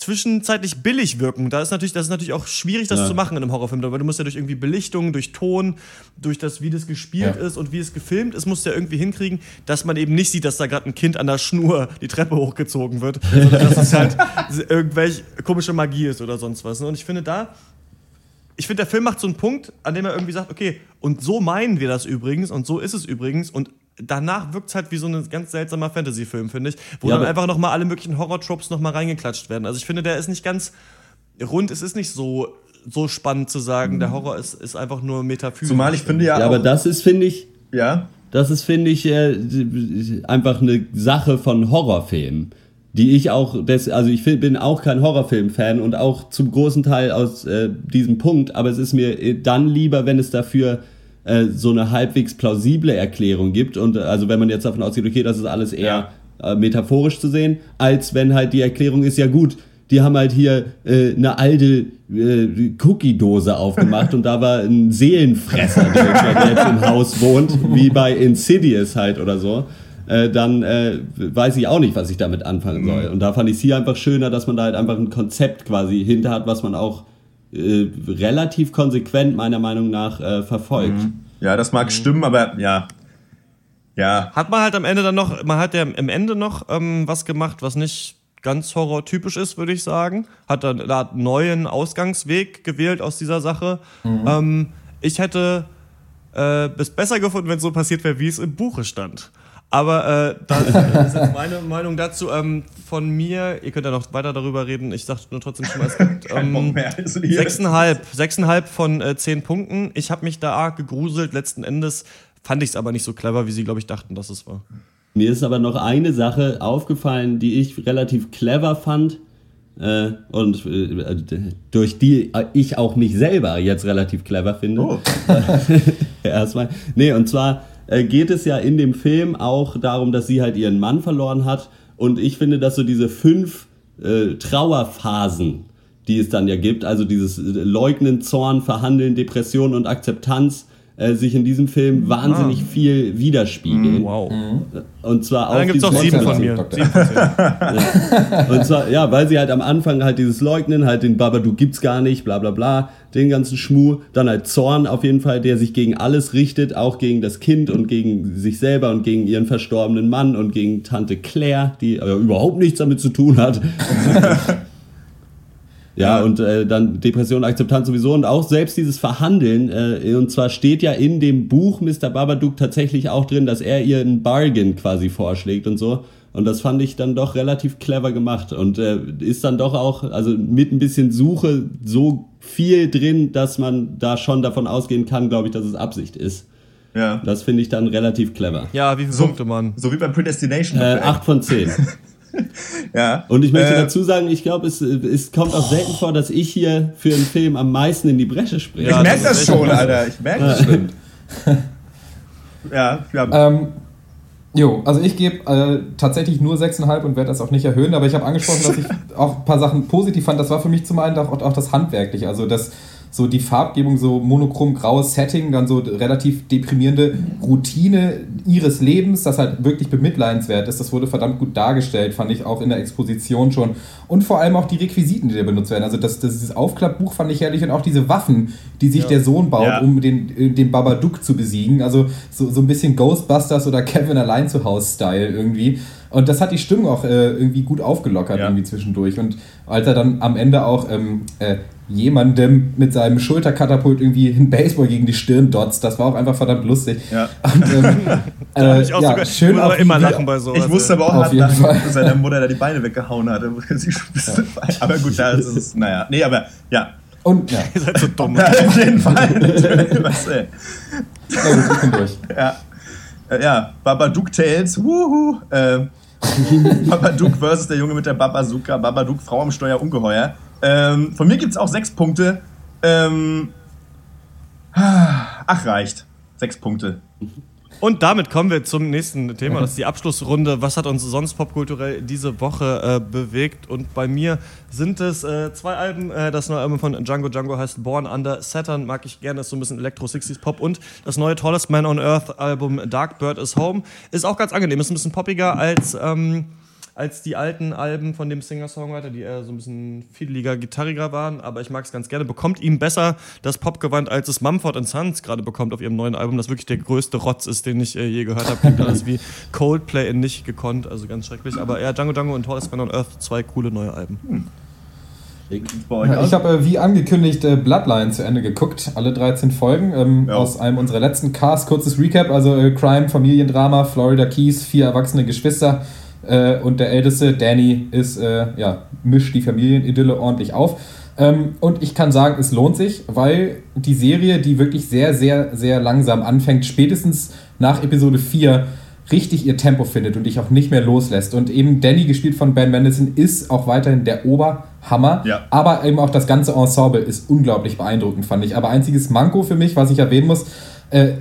zwischenzeitlich billig wirken. Da ist natürlich, das ist natürlich auch schwierig, das ja. zu machen in einem Horrorfilm, weil du musst ja durch irgendwie Belichtung, durch Ton, durch das, wie das gespielt ja. ist und wie es gefilmt ist, musst du ja irgendwie hinkriegen, dass man eben nicht sieht, dass da gerade ein Kind an der Schnur die Treppe hochgezogen wird, sondern dass es halt irgendwelche komische Magie ist oder sonst was. Und ich finde da, ich finde, der Film macht so einen Punkt, an dem er irgendwie sagt, okay, und so meinen wir das übrigens und so ist es übrigens und danach wirkt es halt wie so ein ganz seltsamer Fantasy-Film, finde ich, wo ja, dann einfach nochmal alle möglichen Horror-Tropes nochmal reingeklatscht werden. Also ich finde, der ist nicht ganz rund, es ist nicht so, so spannend zu sagen, der Horror ist, ist einfach nur metaphysisch. Zumal ich finde ja. Ja, aber das ist, finde ich. Ja. Das ist, finde ich, äh, einfach eine Sache von Horrorfilmen. Die ich auch, des, also ich bin auch kein Horrorfilm-Fan und auch zum großen Teil aus äh, diesem Punkt, aber es ist mir äh, dann lieber, wenn es dafür äh, so eine halbwegs plausible Erklärung gibt. Und äh, also wenn man jetzt davon ausgeht, okay, das ist alles eher ja. äh, metaphorisch zu sehen, als wenn halt die Erklärung ist, ja gut, die haben halt hier äh, eine alte äh, Cookie-Dose aufgemacht und da war ein Seelenfresser, der jetzt im Haus wohnt, wie bei Insidious halt oder so. Äh, dann äh, weiß ich auch nicht, was ich damit anfangen soll. Und da fand ich es hier einfach schöner, dass man da halt einfach ein Konzept quasi hinter hat, was man auch äh, relativ konsequent meiner Meinung nach äh, verfolgt. Mhm. Ja, das mag mhm. stimmen, aber ja. Ja. Hat man halt am Ende dann noch, man hat ja am Ende noch ähm, was gemacht, was nicht ganz horrortypisch ist, würde ich sagen. Hat dann einen neuen Ausgangsweg gewählt aus dieser Sache. Mhm. Ähm, ich hätte äh, es besser gefunden, wenn es so passiert wäre, wie es im Buche stand. Aber äh, das, ist jetzt meine Meinung dazu ähm, von mir. Ihr könnt ja noch weiter darüber reden. Ich sage nur trotzdem schon mal, es gibt ähm, sechseinhalb, sechseinhalb von äh, zehn Punkten. Ich habe mich da arg gegruselt. Letzten Endes fand ich es aber nicht so clever, wie sie, glaube ich, dachten, dass es war. Mir ist aber noch eine Sache aufgefallen, die ich relativ clever fand. Äh, und äh, durch die ich auch mich selber jetzt relativ clever finde. Oh. Erstmal. Nee, und zwar äh, geht es ja in dem Film auch darum, dass sie halt ihren Mann verloren hat. Und ich finde, dass so diese fünf äh, Trauerphasen, die es dann ja gibt, also dieses äh, Leugnen, Zorn, Verhandeln, Depression und Akzeptanz, äh, sich in diesem Film wahnsinnig ah. viel widerspiegeln. Mm, wow. Mhm. Und zwar auch. Dann gibt es auch sieben von mir. Sieben von ja. Und zwar, ja, weil sie halt am Anfang halt dieses Leugnen, halt den Babadook gibt's gar nicht, bla bla bla, den ganzen Schmuh. Dann halt Zorn auf jeden Fall, der sich gegen alles richtet, auch gegen das Kind und gegen sich selber und gegen ihren verstorbenen Mann und gegen Tante Claire, die aber überhaupt nichts damit zu tun hat. Ja, und äh, dann Depression, Akzeptanz sowieso und auch selbst dieses Verhandeln. Äh, und zwar steht ja in dem Buch Mr. Babadook tatsächlich auch drin, dass er ihr ein Bargain quasi vorschlägt und so. Und das fand ich dann doch relativ clever gemacht und äh, ist dann doch auch, also mit ein bisschen Suche so viel drin, dass man da schon davon ausgehen kann, glaube ich, dass es Absicht ist. Ja. Das finde ich dann relativ clever. Ja, wie viele so, Punkte, Mann? So wie bei Predestination. Äh, acht von zehn. ja. Und ich möchte äh, dazu sagen, ich glaube, es, es kommt auch selten vor, dass ich hier für einen Film am meisten in die Bresche springe. ich merke das, das schon, Alter. Ich merke das schon. ja, ja. Ähm, jo, also ich gebe äh, tatsächlich nur 6,5 und werde das auch nicht erhöhen, aber ich habe angesprochen, dass ich auch ein paar Sachen positiv fand. Das war für mich zum einen auch, auch das Handwerkliche. Also das so die Farbgebung, so monochrom graues Setting, dann so relativ deprimierende Routine ihres Lebens, das halt wirklich bemitleidenswert ist. Das wurde verdammt gut dargestellt, fand ich auch in der Exposition schon. Und vor allem auch die Requisiten, die da benutzt werden. Also das, das, dieses Aufklappbuch fand ich herrlich und auch diese Waffen, die sich ja. der Sohn baut, ja. um den, äh, den Babadook zu besiegen. Also so, so ein bisschen Ghostbusters oder Kevin allein zu Hause-Style irgendwie. Und das hat die Stimmung auch äh, irgendwie gut aufgelockert ja. irgendwie zwischendurch. Und als er dann am Ende auch ähm, äh, jemandem mit seinem Schulterkatapult irgendwie einen Baseball gegen die Stirn dotzt. Das war auch einfach verdammt lustig. Ja. Und, ähm, äh, ich auch ja, sogar, schön aber immer lachen bei so. Ich musste aber auch hart lachen, dass seine Mutter da die Beine weggehauen hat. Aber gut, da ist es, naja. Nee, aber ja. Und, ja. Ihr seid so dumm. Ja, auf jeden Fall. Was, ey. Na gut, ich bin durch. Ja. Äh, ja, Babadook Tales, wuhu. Äh, Babadook versus der Junge mit der Babazuka, Babadook, Frau am Steuer, Ungeheuer. Ähm, von mir gibt es auch sechs Punkte. Ähm, ach, reicht. Sechs Punkte. Und damit kommen wir zum nächsten Thema. Das ist die Abschlussrunde. Was hat uns sonst popkulturell diese Woche äh, bewegt? Und bei mir sind es äh, zwei Alben. Äh, das neue Album von Django Django heißt Born Under Saturn. Mag ich gerne, ist so ein bisschen Electro-60s Pop. Und das neue Tallest Man on Earth Album Dark Bird is Home ist auch ganz angenehm. Ist ein bisschen poppiger als. Ähm, als die alten Alben von dem Singer-Songwriter, die eher so ein bisschen fiedeliger, gitarriger waren. Aber ich mag es ganz gerne. Bekommt ihm besser das Popgewand, als es Mumford Sons gerade bekommt auf ihrem neuen Album, das wirklich der größte Rotz ist, den ich äh, je gehört habe. Klingt alles wie Coldplay in nicht gekonnt, also ganz schrecklich. Aber ja, Django Django und Tallest Man on Earth, zwei coole neue Alben. Hm. Ich habe äh, wie angekündigt äh, Bloodline zu Ende geguckt, alle 13 Folgen ähm, ja. aus einem unserer letzten Casts. Kurzes Recap, also äh, Crime, Familiendrama, Florida Keys, vier erwachsene Geschwister äh, und der Älteste, Danny, ist, äh, ja, mischt die Familienidylle ordentlich auf. Ähm, und ich kann sagen, es lohnt sich, weil die Serie, die wirklich sehr, sehr, sehr langsam anfängt, spätestens nach Episode 4 richtig ihr Tempo findet und dich auch nicht mehr loslässt. Und eben Danny, gespielt von Ben Mendelsohn, ist auch weiterhin der Oberhammer. Ja. Aber eben auch das ganze Ensemble ist unglaublich beeindruckend, fand ich. Aber einziges Manko für mich, was ich erwähnen muss, äh,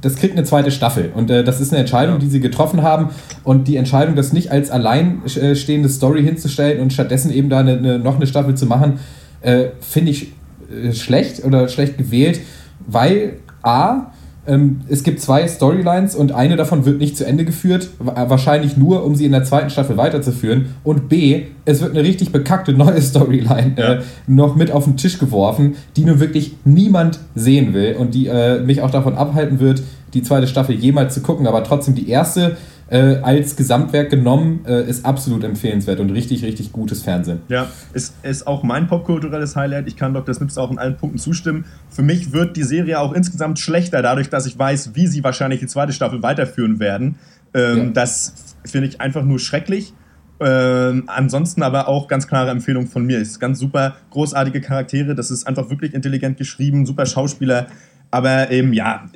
das kriegt eine zweite Staffel. Und äh, das ist eine Entscheidung, die sie getroffen haben. Und die Entscheidung, das nicht als alleinstehende Story hinzustellen und stattdessen eben da eine, eine, noch eine Staffel zu machen, äh, finde ich äh, schlecht oder schlecht gewählt, weil A, ähm, es gibt zwei Storylines und eine davon wird nicht zu Ende geführt, wahrscheinlich nur, um sie in der zweiten Staffel weiterzuführen. Und B, es wird eine richtig bekackte neue Storyline äh, ja. noch mit auf den Tisch geworfen, die nun wirklich niemand sehen will und die äh, mich auch davon abhalten wird, die zweite Staffel jemals zu gucken. Aber trotzdem die erste äh, als Gesamtwerk genommen äh, ist absolut empfehlenswert und richtig, richtig gutes Fernsehen. Ja, ist, ist auch mein popkulturelles Highlight. Ich kann Dr. Snips auch in allen Punkten zustimmen. Für mich wird die Serie auch insgesamt schlechter, dadurch, dass ich weiß, wie sie wahrscheinlich die zweite Staffel weiterführen werden. Ähm, ja. Das finde ich einfach nur schrecklich. Ähm, ansonsten aber auch ganz klare Empfehlung von mir. Ist ganz super, großartige Charaktere. Das ist einfach wirklich intelligent geschrieben, super Schauspieler. Aber eben, ja,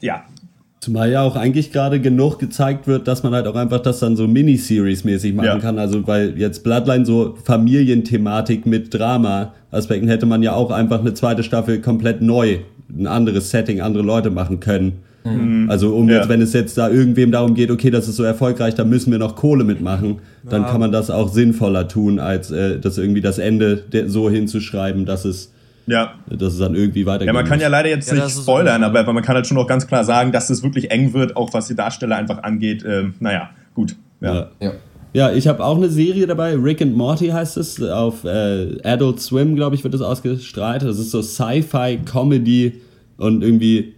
ja, Zumal ja auch eigentlich gerade genug gezeigt wird, dass man halt auch einfach das dann so Miniseries-mäßig machen ja. kann. Also weil jetzt Bloodline so Familienthematik mit Drama-Aspekten hätte man ja auch einfach eine zweite Staffel komplett neu, ein anderes Setting, andere Leute machen können. Mhm. Also um ja. jetzt, wenn es jetzt da irgendwem darum geht, okay, das ist so erfolgreich, da müssen wir noch Kohle mitmachen, dann ja. kann man das auch sinnvoller tun, als äh, das irgendwie das Ende so hinzuschreiben, dass es ja. Dass es dann irgendwie weitergeht. Ja, man kann ja leider jetzt ja, nicht spoilern, aber man kann halt schon auch ganz klar sagen, dass es wirklich eng wird, auch was die Darsteller einfach angeht. Ähm, naja, gut. Ja. ja. ja ich habe auch eine Serie dabei, Rick and Morty heißt es, auf äh, Adult Swim, glaube ich, wird das ausgestrahlt. Das ist so Sci-Fi, Comedy und irgendwie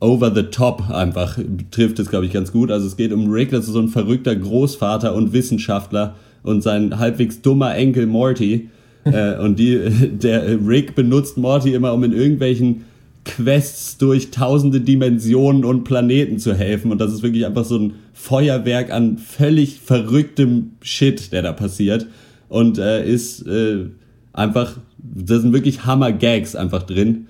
over the top einfach trifft es, glaube ich, ganz gut. Also es geht um Rick, das ist so ein verrückter Großvater und Wissenschaftler und sein halbwegs dummer Enkel Morty äh, und die, der Rick benutzt Morty immer, um in irgendwelchen Quests durch tausende Dimensionen und Planeten zu helfen. Und das ist wirklich einfach so ein Feuerwerk an völlig verrücktem Shit, der da passiert. Und äh, ist äh, einfach, da sind wirklich Hammer-Gags einfach drin.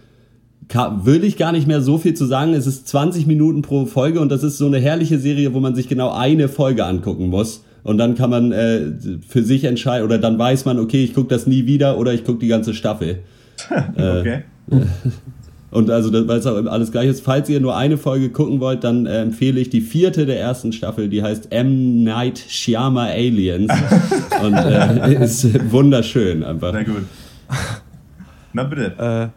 Ka würde ich gar nicht mehr so viel zu sagen. Es ist 20 Minuten pro Folge und das ist so eine herrliche Serie, wo man sich genau eine Folge angucken muss. Und dann kann man äh, für sich entscheiden, oder dann weiß man, okay, ich gucke das nie wieder oder ich gucke die ganze Staffel. okay. Äh, und also, weil es auch alles gleich ist, falls ihr nur eine Folge gucken wollt, dann äh, empfehle ich die vierte der ersten Staffel, die heißt M. Night Shyama Aliens. und äh, ist wunderschön einfach. Sehr gut. Na bitte.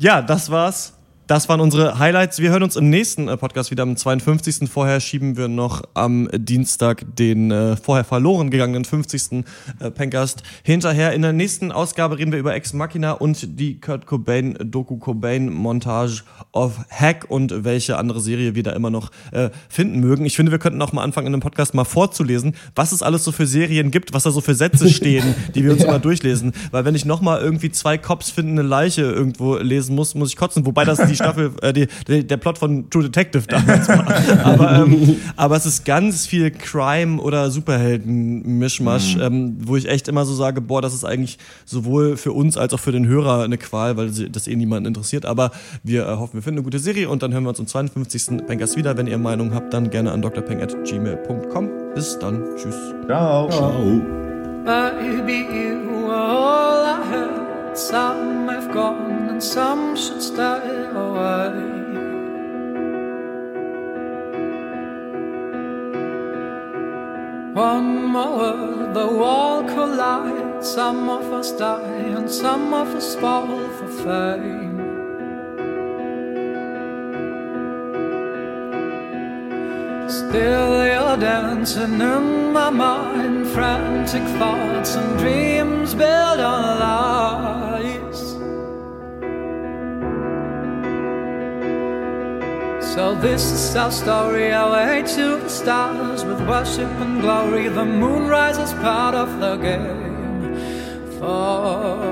Äh, ja, das war's das waren unsere Highlights. Wir hören uns im nächsten äh, Podcast wieder am 52. Vorher schieben wir noch am Dienstag den äh, vorher verloren gegangenen 50. Äh, Pencast hinterher. In der nächsten Ausgabe reden wir über Ex Machina und die Kurt Cobain Doku Cobain Montage of Hack und welche andere Serie wir da immer noch äh, finden mögen. Ich finde, wir könnten auch mal anfangen, in einem Podcast mal vorzulesen, was es alles so für Serien gibt, was da so für Sätze stehen, die wir uns ja. immer durchlesen. Weil wenn ich nochmal irgendwie zwei Cops finden eine Leiche irgendwo lesen muss, muss ich kotzen. Wobei das die Staffel, äh, die, die, der Plot von True Detective damals war. Aber, ähm, aber es ist ganz viel Crime oder Superhelden-Mischmasch, mhm. ähm, wo ich echt immer so sage, boah, das ist eigentlich sowohl für uns als auch für den Hörer eine Qual, weil das eh niemanden interessiert. Aber wir äh, hoffen, wir finden eine gute Serie und dann hören wir uns am 52. Pencast wieder. Wenn ihr Meinung habt, dann gerne an drpeng.gmail.com. Bis dann. Tschüss. Ciao. Ciao. Baby, you are all I had. Some have gone and some should stay One more the wall collides. Some of us die and some of us fall for fame. Still you're dancing in my mind Frantic thoughts and dreams build on lies So this is our story, our way to the stars with worship and glory. The moon rises part of the game forever.